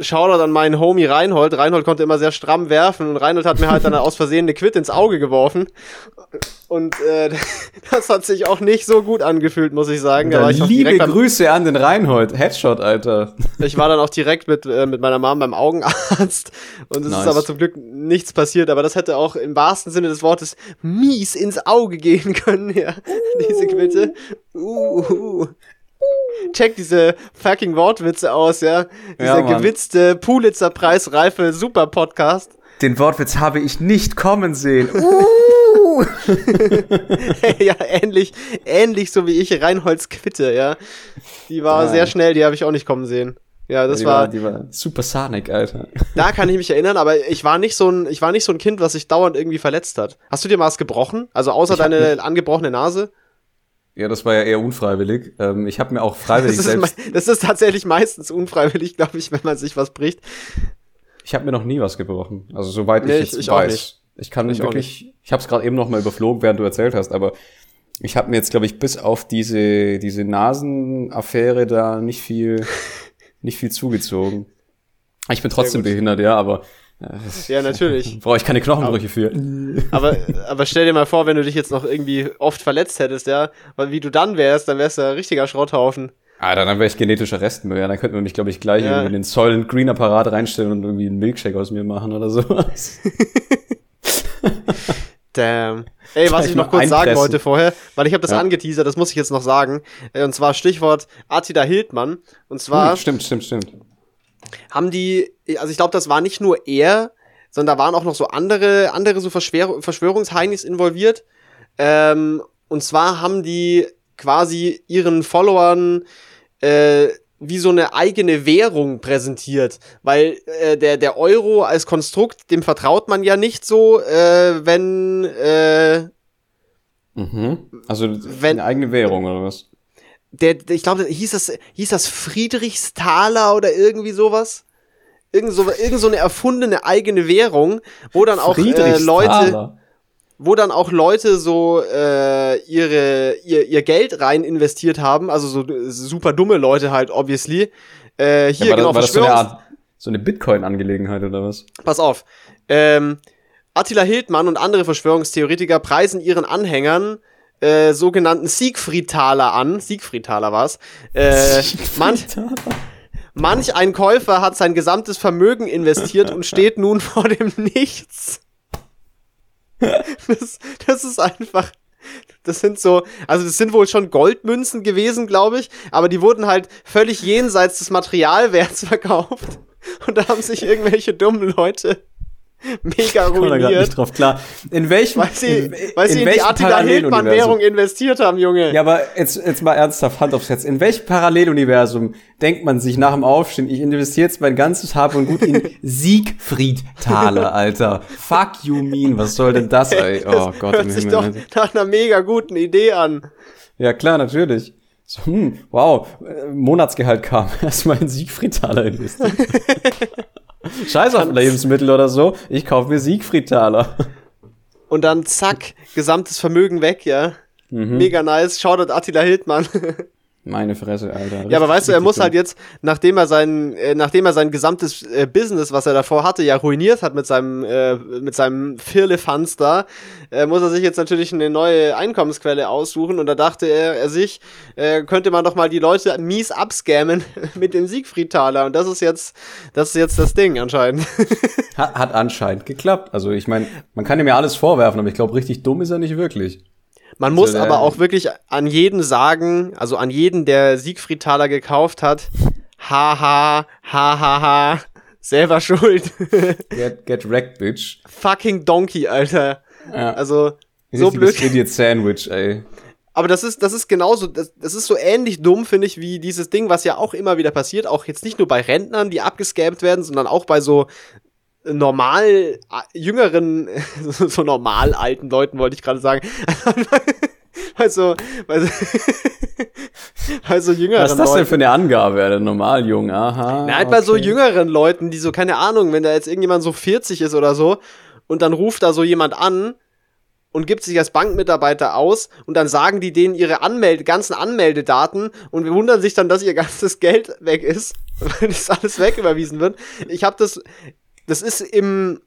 Shoutout an meinen Homie Reinhold. Reinhold konnte immer sehr stramm werfen und Reinhold hat mir halt dann aus Versehen eine Quit ins Auge geworfen. Und äh, das hat sich auch nicht so gut angefühlt, muss ich sagen. Da ich liebe Grüße an den Reinhold. Headshot, Alter. Ich war dann auch direkt mit, äh, mit meiner Mom beim Augenarzt und es nice. ist aber zum Glück nichts passiert. Aber das hätte auch im wahrsten Sinne des Wortes mies ins Auge gehen können, ja. Diese Quitte. Uh, uh. Check diese fucking Wortwitze aus, ja. Dieser ja, gewitzte Pulitzer-Preisreife Super-Podcast. Den Wortwitz habe ich nicht kommen sehen. Uh. ja, ähnlich, ähnlich so wie ich Reinholds Quitte, ja. Die war ja. sehr schnell, die habe ich auch nicht kommen sehen. Ja, das die war, war, die war Supersonic, Alter. Da kann ich mich erinnern, aber ich war nicht so ein, ich war nicht so ein Kind, was sich dauernd irgendwie verletzt hat. Hast du dir mal was gebrochen? Also außer deine angebrochene Nase? Ja, das war ja eher unfreiwillig. Ähm, ich habe mir auch freiwillig das selbst. das ist tatsächlich meistens unfreiwillig, glaube ich, wenn man sich was bricht. Ich habe mir noch nie was gebrochen. Also soweit nee, ich jetzt ich weiß. Ich kann ich wirklich. Nicht. Ich habe es gerade eben noch mal überflogen, während du erzählt hast, aber ich habe mir jetzt, glaube ich, bis auf diese diese Nasenaffäre da nicht viel nicht viel zugezogen. Ich bin trotzdem behindert, ja, aber ja, natürlich. Brauche ich keine Knochenbrüche für. Aber, aber stell dir mal vor, wenn du dich jetzt noch irgendwie oft verletzt hättest, ja, weil wie du dann wärst, dann wärst du ein richtiger Schrotthaufen. Ah, dann wäre ich genetischer Restmüll. Ja, dann könnte man mich, glaube ich, gleich ja. in den Soylent Green Apparat reinstellen und irgendwie einen Milkshake aus mir machen oder sowas. Damn. Ey, was ich noch kurz einpressen. sagen wollte vorher, weil ich habe das ja. angeteasert, das muss ich jetzt noch sagen. Äh, und zwar Stichwort Attila Hildmann. Und zwar. Hm, stimmt, stimmt, stimmt haben die, also ich glaube, das war nicht nur er, sondern da waren auch noch so andere, andere so Verschwör Verschwörungsheinis involviert. Ähm, und zwar haben die quasi ihren Followern äh, wie so eine eigene Währung präsentiert, weil äh, der der Euro als Konstrukt, dem vertraut man ja nicht so, äh, wenn äh, mhm. also wenn, eine eigene Währung oder was? Der, der ich glaube, hieß das, hieß das Friedrichsthaler oder irgendwie sowas? Irgend so, irgend so eine erfundene eigene Währung, wo dann auch äh, Leute, wo dann auch Leute so äh, ihre, ihr, ihr Geld rein investiert haben, also so super dumme Leute halt, obviously. Äh, hier ja, war genau, das, war das so eine Art, so eine Bitcoin-Angelegenheit oder was? Pass auf. Ähm, Attila Hildmann und andere Verschwörungstheoretiker preisen ihren Anhängern äh, sogenannten Siegfriedtaler an. Siegfriedtaler war's. Äh, manch, manch ein Käufer hat sein gesamtes Vermögen investiert und steht nun vor dem Nichts. Das, das ist einfach. Das sind so, also das sind wohl schon Goldmünzen gewesen, glaube ich, aber die wurden halt völlig jenseits des Materialwerts verkauft. Und da haben sich irgendwelche dummen Leute mega ruiniert. Ich nicht drauf klar. In welchem, weil sie, in, weil sie in, in die Attila Hildmann Währung investiert haben, Junge. Ja, aber jetzt, jetzt mal ernsthaft Hand aufs Herz. In welchem Paralleluniversum denkt man sich nach dem Aufstehen, ich investiere jetzt mein ganzes Hab und Gut in Siegfried-Taler, Alter. Fuck you mean, was soll denn das, ey? Oh das Gott. Hört sich doch nach einer mega guten Idee an. Ja, klar, natürlich. So, hm, wow, Monatsgehalt kam. Erstmal in Siegfried-Taler investiert. Scheiß auf Lebensmittel oder so. Ich kaufe mir Siegfried-Taler. und dann zack, gesamtes Vermögen weg, ja. Mhm. Mega nice. Shoutout Attila Hildmann. Meine Fresse, Alter. ja, aber weißt du, er muss halt jetzt, nachdem er sein, äh, nachdem er sein gesamtes äh, Business, was er davor hatte, ja ruiniert hat mit seinem, äh, mit seinem Firlefanz da, äh, muss er sich jetzt natürlich eine neue Einkommensquelle aussuchen und da dachte er, er sich, äh, könnte man doch mal die Leute mies abscammen mit dem Siegfried-Taler und das ist jetzt, das ist jetzt das Ding anscheinend. hat, hat anscheinend geklappt. Also ich meine, man kann ihm ja alles vorwerfen, aber ich glaube, richtig dumm ist er nicht wirklich. Man muss also, aber auch wirklich an jeden sagen, also an jeden, der Siegfried Thaler gekauft hat, haha, hahaha, ha, selber schuld. get, get wrecked, bitch. Fucking Donkey, Alter. Ja. Also, so blöd. Idiot Sandwich, ey. Aber das ist, das ist genauso, das, das ist so ähnlich dumm, finde ich, wie dieses Ding, was ja auch immer wieder passiert, auch jetzt nicht nur bei Rentnern, die abgescampt werden, sondern auch bei so normal jüngeren, so normal alten Leuten wollte ich gerade sagen. also, also, also jüngeren Was ist das Leuten. denn für eine Angabe, der normal jung? Aha. Halt okay. bei so jüngeren Leuten, die so, keine Ahnung, wenn da jetzt irgendjemand so 40 ist oder so und dann ruft da so jemand an und gibt sich als Bankmitarbeiter aus und dann sagen die denen ihre Anmelde, ganzen Anmeldedaten und wir wundern sich dann, dass ihr ganzes Geld weg ist, weil das alles wegüberwiesen wird. Ich habe das das ist im,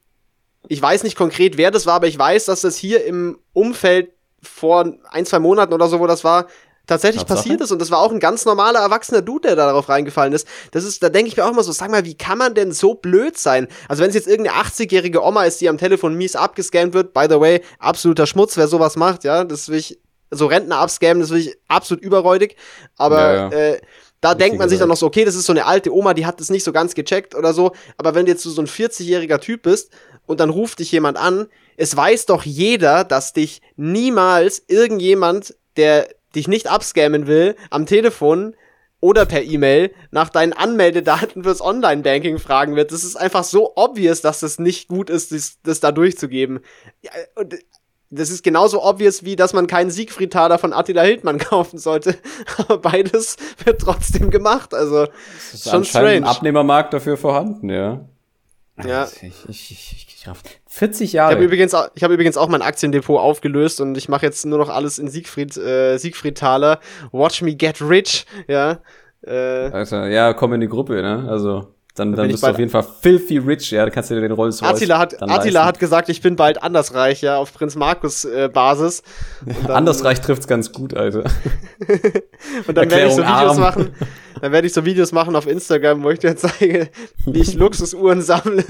ich weiß nicht konkret, wer das war, aber ich weiß, dass das hier im Umfeld vor ein, zwei Monaten oder so, wo das war, tatsächlich Tatsache? passiert ist und das war auch ein ganz normaler erwachsener Dude, der darauf reingefallen ist. Das ist, da denke ich mir auch immer so, sag mal, wie kann man denn so blöd sein? Also wenn es jetzt irgendeine 80-jährige Oma ist, die am Telefon mies abgescannt wird, by the way, absoluter Schmutz, wer sowas macht, ja, das will ich, so Rentner abscammen, das will ich absolut überräudig, aber ja, ja. Äh, da denkt man sich dann noch so, okay, das ist so eine alte Oma, die hat das nicht so ganz gecheckt oder so. Aber wenn du jetzt so ein 40-jähriger Typ bist und dann ruft dich jemand an, es weiß doch jeder, dass dich niemals irgendjemand, der dich nicht abscammen will, am Telefon oder per E-Mail nach deinen Anmeldedaten fürs Online-Banking fragen wird. Das ist einfach so obvious, dass es nicht gut ist, das, das da durchzugeben. Ja, und das ist genauso obvious, wie dass man keinen Siegfried-Taler von Attila Hildmann kaufen sollte. Aber beides wird trotzdem gemacht. Also das ist schon strange. ein Abnehmermarkt dafür vorhanden, ja. Ja. Ich, ich, ich, ich, 40 Jahre. Ich habe übrigens, auch, ich hab übrigens auch mein Aktiendepot aufgelöst und ich mache jetzt nur noch alles in Siegfried, äh, Siegfried Thaler. Watch me get rich, ja. Äh, also, ja, komm in die Gruppe, ne? Also. Dann, dann bist du auf jeden Fall filthy rich, ja, da kannst du dir den Rolls Royce Attila hat, Attila hat gesagt, ich bin bald andersreich, ja, auf Prinz Markus äh, Basis. andersreich trifft's ganz gut, Alter. und dann werde ich so Videos arm. machen, dann werde ich so Videos machen auf Instagram, wo ich dir zeige, wie ich Luxusuhren sammle.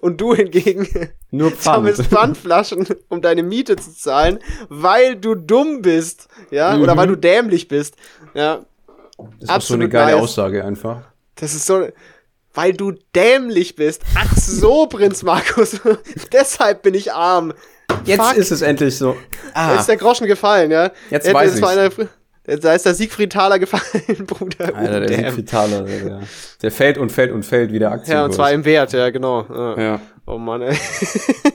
Und du hingegen nur sammelst Pfandflaschen, um deine Miete zu zahlen, weil du dumm bist, ja, mhm. oder weil du dämlich bist, ja. Das ist Absolut so eine geile nice. Aussage einfach. Das ist so, weil du dämlich bist. Ach so, Prinz Markus. Deshalb bin ich arm. Jetzt Fuck. ist es endlich so. Ah. Jetzt ist der Groschen gefallen, ja. Jetzt ja, weiß ich. Da ist der Siegfried Thaler gefallen, Bruder. Alter, der Damn. Siegfried Thaler, der, der fällt und fällt und fällt wie der Aktien. Ja, und zwar im Wert, ja, genau. Ja. ja. Oh Mann, ey.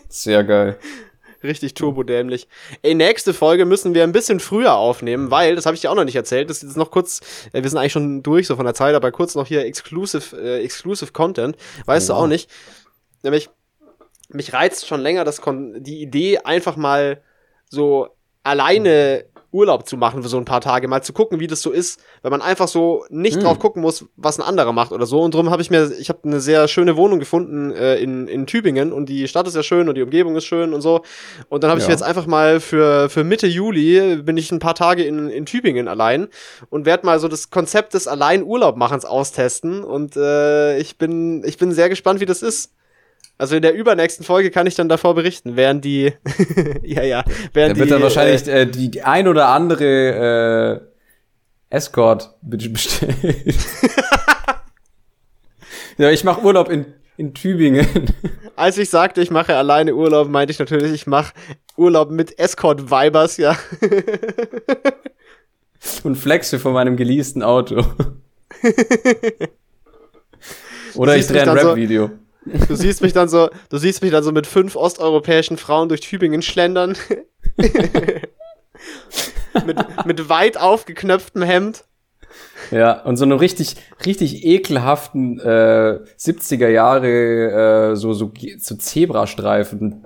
Sehr geil. Richtig turbodämlich. Ey, nächste Folge müssen wir ein bisschen früher aufnehmen, weil, das habe ich dir auch noch nicht erzählt, das ist noch kurz, äh, wir sind eigentlich schon durch so von der Zeit, aber kurz noch hier Exclusive, äh, Exclusive Content. Weißt oh. du auch nicht. Nämlich, mich reizt schon länger das Kon die Idee, einfach mal so alleine Urlaub zu machen für so ein paar Tage, mal zu gucken, wie das so ist, wenn man einfach so nicht hm. drauf gucken muss, was ein anderer macht oder so. Und darum habe ich mir, ich habe eine sehr schöne Wohnung gefunden äh, in, in Tübingen und die Stadt ist ja schön und die Umgebung ist schön und so. Und dann habe ja. ich mir jetzt einfach mal für, für Mitte Juli bin ich ein paar Tage in, in Tübingen allein und werde mal so das Konzept des allein Urlaubmachens austesten. Und äh, ich bin, ich bin sehr gespannt, wie das ist. Also in der übernächsten Folge kann ich dann davor berichten, während die, ja, ja, während da wird dann wahrscheinlich äh, die ein oder andere äh, Escort bestellt. ja, ich mache Urlaub in, in Tübingen. Als ich sagte, ich mache alleine Urlaub, meinte ich natürlich, ich mache Urlaub mit Escort-Vibers, ja. Und flexe von meinem geleasten Auto. Oder ich drehe ein Rap-Video. So Du siehst mich dann so, du siehst mich dann so mit fünf osteuropäischen Frauen durch Tübingen schlendern. mit, mit weit aufgeknöpftem Hemd. Ja, und so einem richtig, richtig ekelhaften äh, 70er Jahre äh, so, so, so Zebrastreifen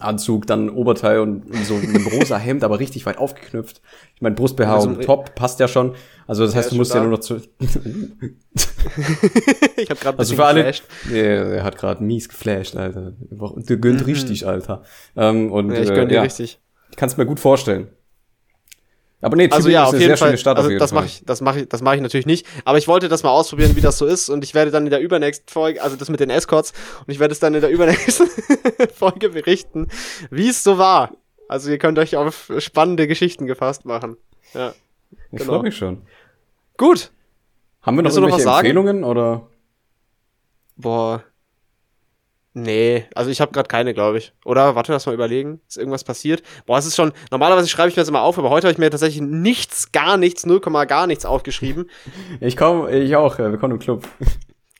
Anzug, dann Oberteil und, und so ein rosa Hemd, aber richtig weit aufgeknüpft. Ich meine, Brustbehaarung, Also, top, passt ja schon. Also das heißt, du musst ja nur noch zu. ich habe gerade Also für alle. Nee, er hat gerade mies geflasht, Alter. Der gönnt richtig, Alter. Ähm, und Mhm. Ja, ich äh, gönn dir ja, richtig. Ich kann es mir gut vorstellen. Aber nee, Also Tübingen ja, ist auf jeden sehr Fall. schöne Stadt also auf jeden das mache ich, das mache ich, das mache ich natürlich nicht. Aber ich wollte das mal ausprobieren, wie das so ist. Und ich werde dann in der übernächsten Folge, also das mit den Escorts, und ich werde es dann in der übernächsten Folge berichten, wie es so war. Also ihr könnt euch auf spannende Geschichten gefasst machen. Ja. ich genau. freue mich schon. Gut. Haben wir noch Willst du noch irgendwelche was sagen? Empfehlungen oder? Boah. Nee, also ich habe gerade keine, glaube ich. Oder? Warte, lass mal überlegen. Ist irgendwas passiert? Boah, es ist schon. Normalerweise schreibe ich mir das immer auf, aber heute habe ich mir tatsächlich nichts, gar nichts, 0, gar nichts aufgeschrieben. Ich komme, ich auch, äh, wir kommen im Club.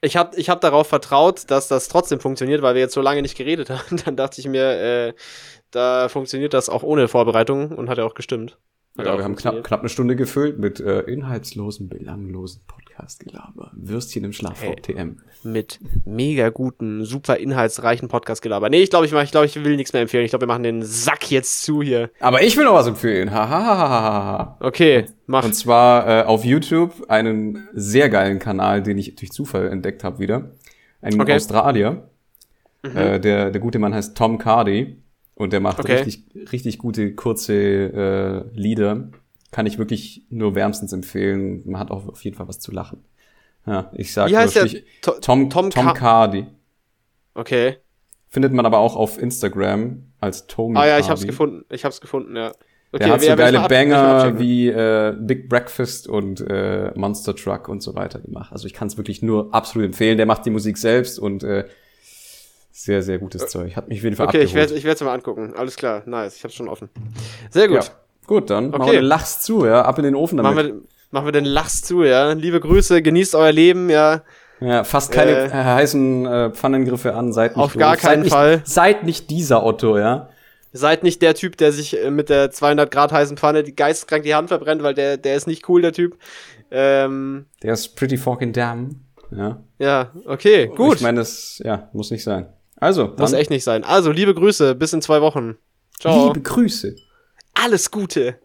Ich habe ich hab darauf vertraut, dass das trotzdem funktioniert, weil wir jetzt so lange nicht geredet haben. Dann dachte ich mir, äh, da funktioniert das auch ohne Vorbereitung und hat ja auch gestimmt. Hat Ja, wir haben knapp, knapp eine Stunde gefüllt mit äh, inhaltslosen, belanglosen Podcast-Gelaber. Würstchen im Schlaf Hey. TM. Mit mega guten, super inhaltsreichen Podcast-Gelaber. Nee, ich glaube, ich, mach- ich, glaub, ich will nichts mehr empfehlen. Ich glaube, wir machen den Sack jetzt zu hier. Aber ich will noch was empfehlen. Hahaha. Okay, mach. Und zwar äh, auf YouTube einen sehr geilen Kanal, den ich durch Zufall entdeckt habe wieder. Ein Okay. Australier. Äh, der, der gute Mann heißt Tom Cardy. Und der macht Okay. richtig, richtig gute, kurze äh, Lieder. Kann ich wirklich nur wärmstens empfehlen. Man hat auch auf jeden Fall was zu lachen. Ja, ich sag Wie heißt der? To- Tom, Tom Tom, Car- Cardy. Okay. Findet man aber auch auf Instagram als Tommy Ah ja, ich hab's gefunden. Ich hab's gefunden, ja. Okay, Der hat so geile Banger wie äh, Big Breakfast und äh, Monster Truck und so weiter gemacht. Also ich kann es wirklich nur absolut empfehlen. Der macht die Musik selbst und äh, sehr, sehr gutes Zeug. Hat mich auf jeden Fall Okay, ich abgeholt. werde ich werd's mir mal angucken. Alles klar, nice. Ich hab's schon offen. Sehr gut. Ja. Gut, dann machen Okay. wir den Lachs zu, ja. Ab in den Ofen damit. Machen wir, machen wir den Lachs zu, ja. Liebe Grüße, genießt euer Leben, ja. ja, fasst keine Äh, äh, heißen äh, Pfannengriffe an. Seid nicht auf gar keinen seid nicht, Fall. Seid nicht dieser Otto, ja. Seid nicht der Typ, der sich äh, mit der 200 Grad heißen Pfanne die geisteskrank die Hand verbrennt, weil der, der ist nicht cool, der Typ. Ähm, Der ist pretty fucking damn. Ja. ja, okay, gut. Ich meine, das ja, muss nicht sein. Also, dann Muss echt nicht sein. Also, liebe Grüße, bis in zwei Wochen. Ciao. liebe Grüße. Alles Gute.